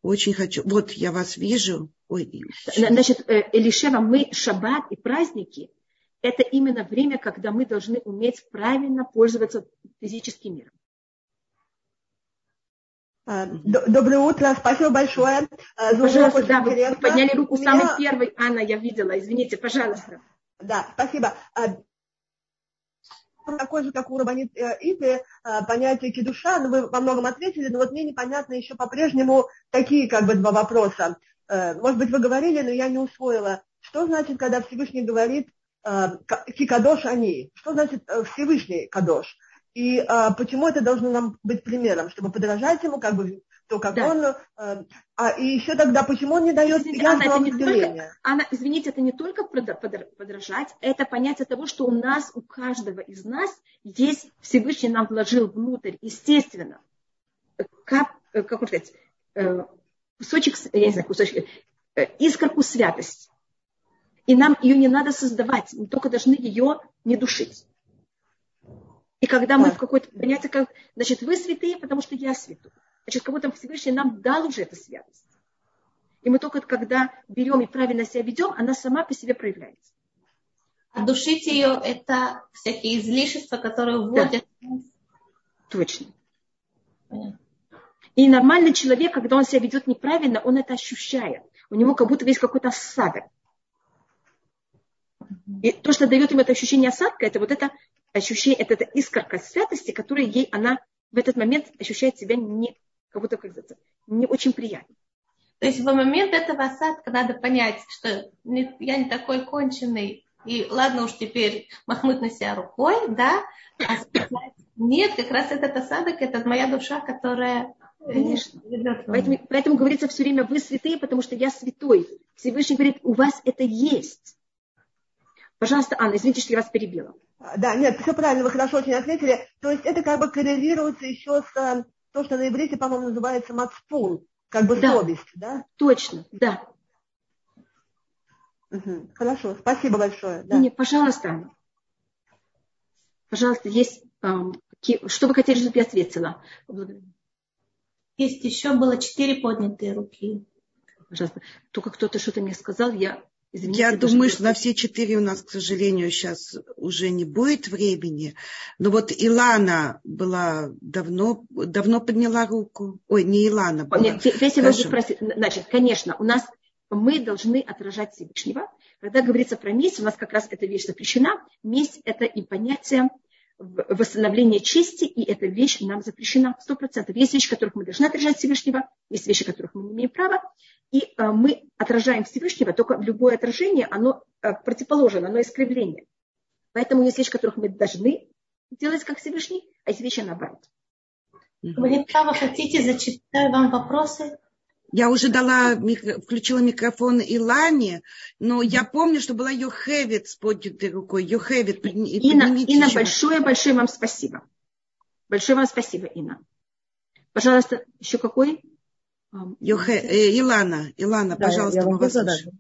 очень хочу. Вот я вас вижу. Ой. Значит, э, Элишева, мы шаббат и праздники – это именно время, когда мы должны уметь правильно пользоваться физическим миром. А, доброе утро, спасибо большое. А, пожалуйста, да, вы подняли руку У самый первый, Анна, я видела, извините, пожалуйста. Да, спасибо. Такой же, как у Рабанит э, Иты, э, понятие кедуша, но вы во многом ответили, но вот мне непонятно еще по-прежнему такие как бы два вопроса. Э, может быть, вы говорили, но я не усвоила. Что значит, когда Всевышний говорит кикадош они? Что значит Всевышний кадош? И почему это должно нам быть примером, чтобы подражать ему, как бы то, как да. он... Э, а и еще тогда, почему он не дает извините, Анна, это не только, Анна, извините, это не только подражать, это понятие того, что у нас, у каждого из нас есть Всевышний нам вложил внутрь, естественно, как, э, как сказать, э, кусочек, я не знаю, кусочек, э, искорку святости. И нам ее не надо создавать, мы только должны ее не душить. И когда мы в какое-то понятие, как, значит, вы святые, потому что я святой. Значит, как будто Всевышний нам дал уже эту святость. И мы только когда берем и правильно себя ведем, она сама по себе проявляется. А душить ее – это всякие излишества, которые вводят. Да. Точно. Понятно. И нормальный человек, когда он себя ведет неправильно, он это ощущает. У него как будто есть какой-то осадок. И то, что дает ему это ощущение осадка, это вот это ощущение, это, это искорка святости, которая ей, она в этот момент ощущает себя не как будто, как не очень приятно. То есть в момент этого осадка надо понять, что я не такой конченый, и ладно уж теперь махнуть на себя рукой, да, а сказать, нет, как раз этот осадок, это моя душа, которая э, Конечно. Поэтому, поэтому говорится все время, вы святые, потому что я святой. Всевышний говорит, у вас это есть. Пожалуйста, Анна, извините, что я вас перебила. Да, нет, все правильно, вы хорошо очень ответили. То есть это как бы коррелируется еще с э, то, что на иврите, по-моему, называется мацпун, как бы да. совесть, да? Точно, да. Угу. Хорошо, спасибо большое. Да. Не, пожалуйста. Пожалуйста, есть, что вы хотели, чтобы я ответила? Есть еще было четыре поднятые руки. Пожалуйста. Только кто-то что-то мне сказал, я Извините, я думаю, что на все четыре у нас, к сожалению, сейчас уже не будет времени. Но вот Илана была давно, давно подняла руку. Ой, не Илана была. Нет, если вы спросите, значит, конечно, у нас мы должны отражать Всевышнего. Когда говорится про месть, у нас как раз эта вещь запрещена. Месть – это и понятие восстановления чести, и эта вещь нам запрещена сто процентов. Есть вещи, которых мы должны отражать Всевышнего, есть вещи, которых мы не имеем права. И э, мы отражаем Всевышнего, только любое отражение, оно э, противоположно, оно искривление. Поэтому есть вещи, которых мы должны делать как Всевышний, а есть вещи наоборот. Вы хотите, зачитаю вам вопросы? Я уже дала, включила микрофон Илане, но я помню, что была Йохевит с поднятой рукой. Йохевит, Инна, Инна большое-большое вам спасибо. Большое вам спасибо, Инна. Пожалуйста, еще какой? Йохе, э, Илана, Илана, да, пожалуйста, мы вас слушаем.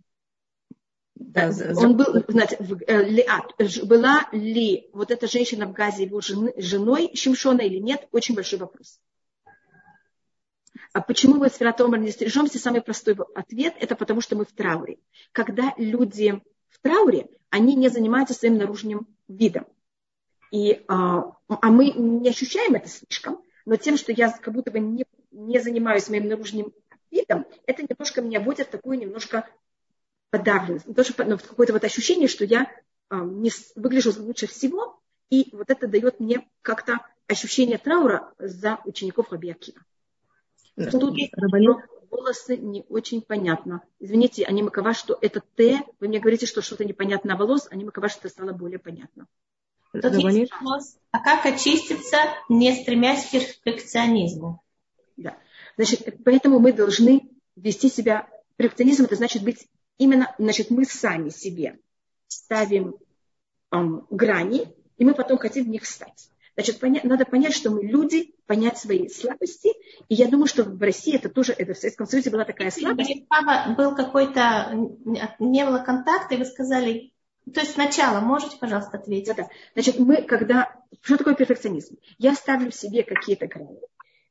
Да, он был, знаете, э, была ли вот эта женщина в Газе его жены, женой Шимшона или нет, очень большой вопрос. А почему мы с Фератомар не стрижемся? Самый простой ответ – это потому, что мы в трауре. Когда люди в трауре, они не занимаются своим наружным видом. И, а, а мы не ощущаем это слишком, но тем, что я как будто бы не, не занимаюсь моим наружным видом, это немножко меня вводит в такую немножко подавленность, не то, в какое-то вот ощущение, что я а, не выгляжу лучше всего, и вот это дает мне как-то ощущение траура за учеников Рабиакива. Тут волосы не очень понятно. Извините, они макова, что это Т. Вы мне говорите, что что-то непонятно волос, они макова, что это стало более понятно. Тут есть вопрос, а как очиститься, не стремясь к перфекционизму? Да. Значит, поэтому мы должны вести себя. Перфекционизм это значит быть именно, значит, мы сами себе ставим эм, грани, и мы потом хотим в них встать. Значит, понять, надо понять, что мы люди, понять свои слабости. И я думаю, что в России это тоже, это в Советском Союзе была такая слабость. Папа, был какой-то, не было контакта, и вы сказали, то есть сначала, можете, пожалуйста, ответить? Да, да. Значит, мы, когда, что такое перфекционизм? Я ставлю себе какие-то грани,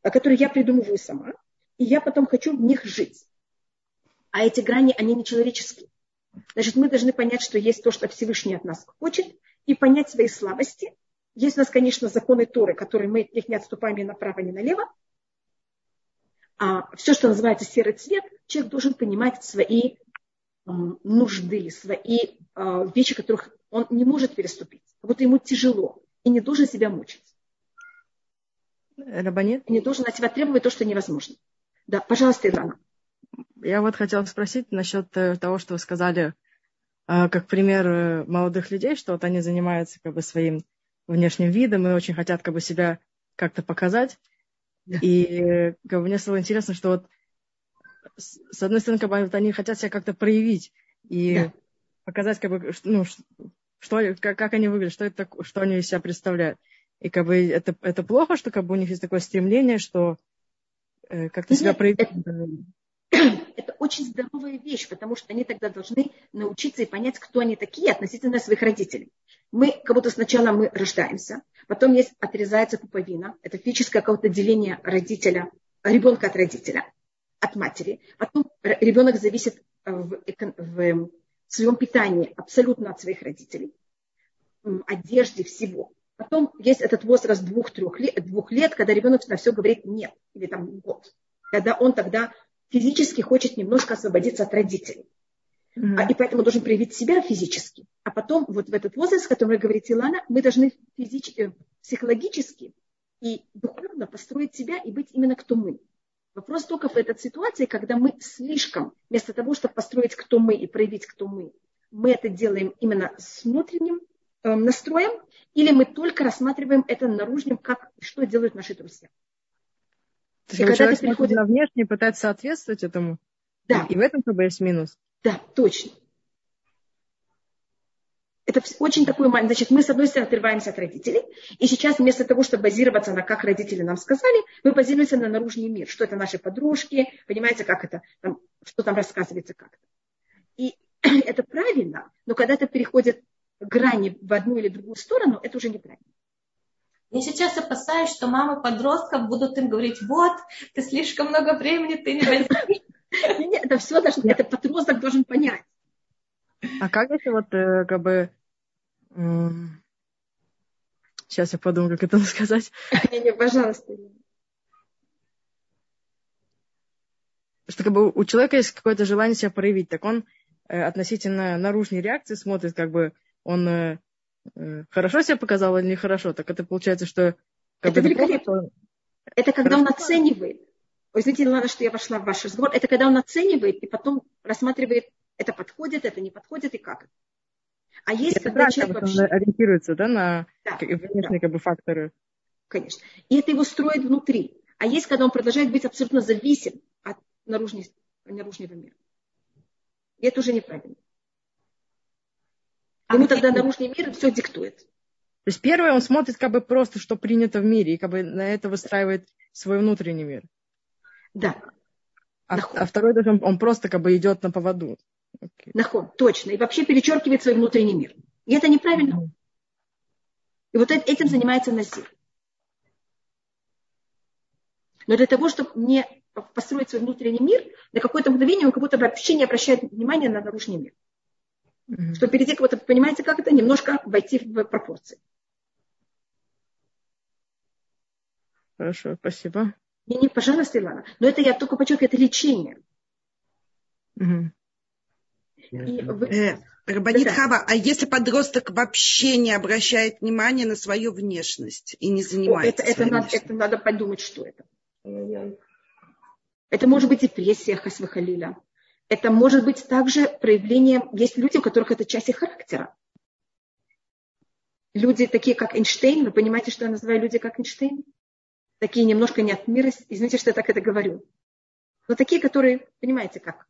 которые я придумываю сама, и я потом хочу в них жить. А эти грани, они не человеческие. Значит, мы должны понять, что есть то, что Всевышний от нас хочет, и понять свои слабости – есть у нас, конечно, законы Торы, которые мы от них не отступаем ни направо, ни налево. А все, что называется серый цвет, человек должен понимать свои э, нужды, свои э, вещи, которых он не может переступить. Вот ему тяжело и не должен себя мучить. Рабанит? Не должен от себя требовать то, что невозможно. Да, пожалуйста, Илана. Я вот хотела спросить насчет э, того, что вы сказали, как пример молодых людей, что вот они занимаются как бы своим внешним видом и очень хотят как бы себя как-то показать. И как бы, мне стало интересно, что вот с одной стороны, как бы, вот они хотят себя как-то проявить и да. показать, как бы, ну, что, как, как они выглядят, что, это, что они из себя представляют. И как бы это, это плохо, что как бы у них есть такое стремление, что э, как-то себя проявить. Это, это очень здоровая вещь, потому что они тогда должны научиться и понять, кто они такие относительно своих родителей. Мы как будто сначала мы рождаемся, потом есть отрезается пуповина, это физическое какое-то деление родителя, ребенка от родителя, от матери. Потом ребенок зависит в, в своем питании абсолютно от своих родителей, одежде, всего. Потом есть этот возраст двух-трех лет, двух лет, когда ребенок на все говорит нет, или там год. Когда он тогда физически хочет немножко освободиться от родителей. Mm-hmm. И поэтому должен проявить себя физически. А потом вот в этот возраст, о котором говорит Илана, мы должны физич... Э, психологически и духовно построить себя и быть именно кто мы. Вопрос только в этой ситуации, когда мы слишком, вместо того, чтобы построить кто мы и проявить кто мы, мы это делаем именно с внутренним э, настроем, или мы только рассматриваем это наружным, как что делают наши друзья. То есть, и когда человек приходит... на внешне пытается соответствовать этому? Да. И в этом как бы есть минус? Да, точно. Это очень такой маленький. Значит, мы, с одной стороны, отрываемся от родителей, и сейчас вместо того, чтобы базироваться на, как родители нам сказали, мы базируемся на наружный мир, что это наши подружки, понимаете, как это, там, что там рассказывается как-то. И это правильно, но когда это переходит грани в одну или другую сторону, это уже неправильно. Я сейчас опасаюсь, что мамы подростков будут им говорить, вот, ты слишком много времени, ты не возьмешь. Нет, это все должно, это подросток должен понять. А как если вот э, как бы Сейчас я подумаю, как это сказать. Не-не, пожалуйста. Что как бы у человека есть какое-то желание себя проявить, так он э, относительно наружной реакции смотрит, как бы он э, хорошо себя показал или нехорошо. Так это получается, что... Как это великолепно. Это когда хорошо. он оценивает. Ой, извините, ладно, что я вошла в ваш разговор. Это когда он оценивает и потом рассматривает, это подходит, это не подходит и как. А есть, это когда правильно, человек вообще... ориентируется да, на да, внешние да. как бы, факторы. Конечно. И это его строит внутри. А есть, когда он продолжает быть абсолютно зависим от наружной, наружного мира. И это уже неправильно. А Ему тогда наружный мир все диктует. То есть первое, он смотрит как бы просто, что принято в мире, и как бы на это выстраивает свой внутренний мир. Да. А, а второй, он, он просто как бы идет на поводу. Okay. Нахон, точно. И вообще перечеркивает свой внутренний мир. И это неправильно. Mm-hmm. И вот этим занимается Назир. Но для того, чтобы не построить свой внутренний мир, на какое-то мгновение он как будто вообще не обращает внимания на наружный мир. Mm-hmm. Чтобы перейти к вот, понимаете, как это, немножко войти в пропорции. Хорошо, спасибо. Не, не, пожалуйста, Илана. Но это я только подчеркиваю, это лечение. Угу. Э, Рабанит Хава, а если подросток вообще не обращает внимания на свою внешность и не занимается О, это, это, надо, это надо подумать, что это. Это может быть депрессия Хасвахалиля. Это может быть также проявление... Есть люди, у которых это часть их характера. Люди такие, как Эйнштейн. Вы понимаете, что я называю люди, как Эйнштейн? Такие немножко не от мира. Извините, что я так это говорю. Но такие, которые, понимаете, как?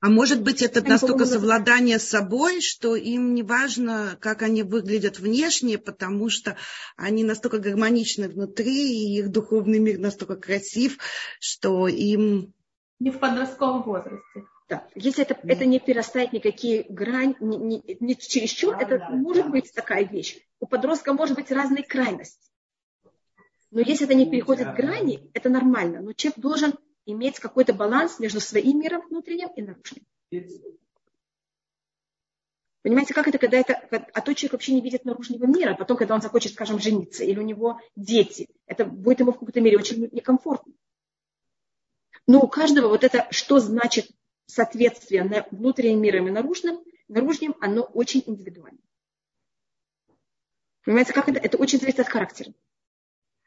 А может быть, это настолько совладание с собой, что им не важно, как они выглядят внешне, потому что они настолько гармоничны внутри, и их духовный мир настолько красив, что им... Не в подростковом возрасте. Да. Если это, да. это не перерастает никакие грани, не, не, не чересчур, а, это да, может да. быть такая вещь. У подростка может быть разные крайности. Но если это не переходит грани, это нормально. Но человек должен иметь какой-то баланс между своим миром внутренним и наружным. Понимаете, как это, когда это, а тот человек вообще не видит наружного мира, а потом, когда он захочет, скажем, жениться, или у него дети, это будет ему в какой-то мере очень некомфортно. Но у каждого вот это, что значит соответствие на внутренним миром и наружным, наружным, оно очень индивидуально. Понимаете, как это? Это очень зависит от характера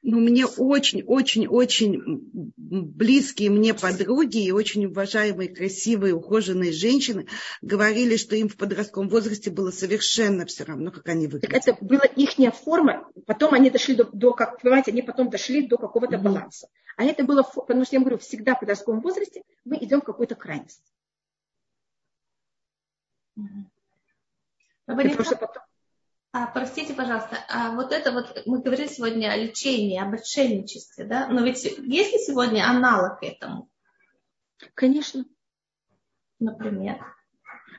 ну, мне очень-очень-очень близкие мне подруги и очень уважаемые, красивые, ухоженные женщины говорили, что им в подростковом возрасте было совершенно все равно, как они выглядят. Так это была их форма, потом они дошли до, до как, понимаете, они потом дошли до какого-то mm-hmm. баланса. А это было, потому что я говорю, всегда в подростковом возрасте мы идем в какую-то крайность. Потому что потом а, простите, пожалуйста, а вот это вот, мы говорили сегодня о лечении, об отшельничестве, да? Но ведь есть ли сегодня аналог этому? Конечно. Например?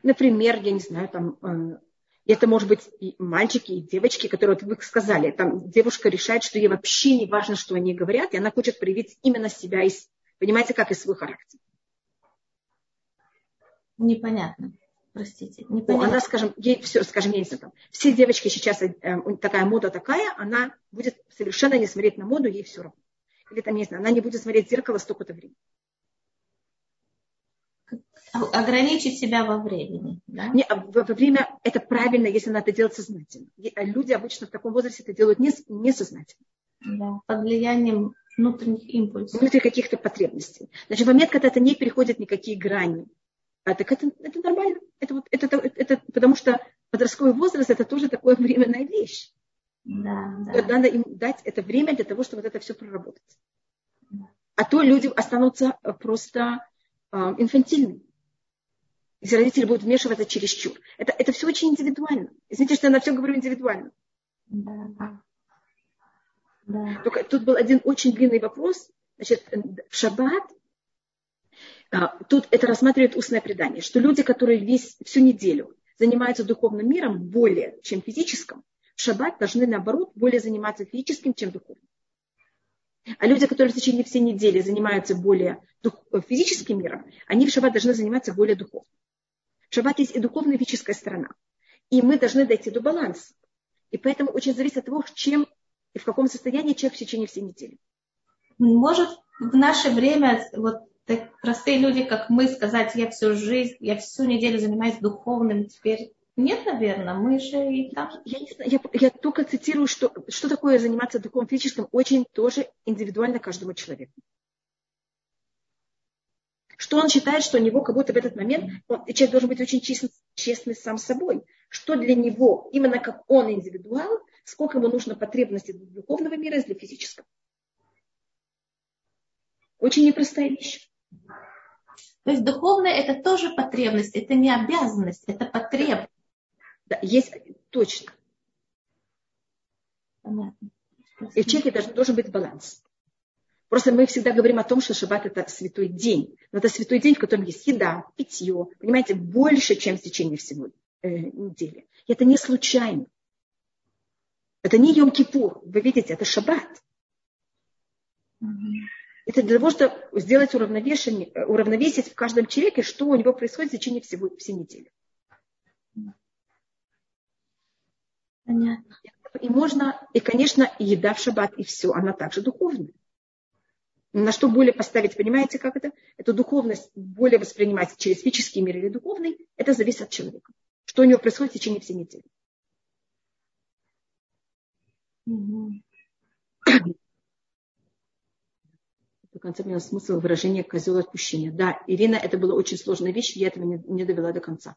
Например, я не знаю, там, э, это может быть и мальчики, и девочки, которые, вот вы сказали, там девушка решает, что ей вообще не важно, что они говорят, и она хочет проявить именно себя, и, понимаете, как и свой характер. Непонятно простите. Не О, она, скажем, ей все, скажем, я не знаю, там, все девочки сейчас, э, такая мода такая, она будет совершенно не смотреть на моду, ей все равно. Или там, не знаю, она не будет смотреть в зеркало столько-то времени. Ограничить себя во времени. Да? Не, а во, время это правильно, если она это делает сознательно. А люди обычно в таком возрасте это делают не, несознательно. Да, под влиянием внутренних импульсов. Внутри каких-то потребностей. Значит, в момент, когда это не переходит никакие грани, а так это, это нормально. Это, вот, это, это, это, потому что подростковый возраст это тоже такая временная вещь. Да, да. Надо им дать это время для того, чтобы вот это все проработать. Да. А то люди останутся просто э, инфантильными. Если родители будут вмешиваться чересчур. Это, это все очень индивидуально. Извините, что я на все говорю индивидуально. Да. Да. Только тут был один очень длинный вопрос. Значит, в шаббат а, тут это рассматривает устное предание, что люди, которые весь, всю неделю занимаются духовным миром более, чем физическим, в шаббат должны, наоборот, более заниматься физическим, чем духовным. А люди, которые в течение всей недели занимаются более дух, физическим миром, они в шаббат должны заниматься более духовным. В шаббат есть и духовная и физическая сторона. И мы должны дойти до баланса. И поэтому очень зависит от того, чем и в каком состоянии человек в течение всей недели. Может, в наше время вот так простые люди, как мы, сказать, я всю жизнь, я всю неделю занимаюсь духовным, теперь нет, наверное, мы же и там. Я, не знаю, я, я только цитирую, что, что такое заниматься духовным физическим, очень тоже индивидуально каждому человеку. Что он считает, что у него как будто в этот момент он, человек должен быть очень честный, честный сам с собой. Что для него, именно как он индивидуал, сколько ему нужно потребностей для духовного мира и для физического. Очень непростая вещь. То есть духовное это тоже потребность, это не обязанность, это потребность. Да, есть точно. Понятно. И в человеке должен, должен быть баланс. Просто мы всегда говорим о том, что шаббат это святой день. Но это святой день, в котором есть еда, питье, понимаете, больше, чем в течение всего э, недели. И это не случайно. Это не Йом-Кипур. Вы видите, это шаббат. Это для того, чтобы сделать уравновесие, уравновесить в каждом человеке, что у него происходит в течение всего, всей недели. Понятно. И можно, и, конечно, еда в шаббат, и все, она также духовная. На что более поставить, понимаете, как это? Эту духовность более воспринимать через физический мир или духовный, это зависит от человека. Что у него происходит в течение всей недели. Угу. до конца поняла смысл выражения козел отпущения. Да, Ирина, это была очень сложная вещь, я этого не, не довела до конца.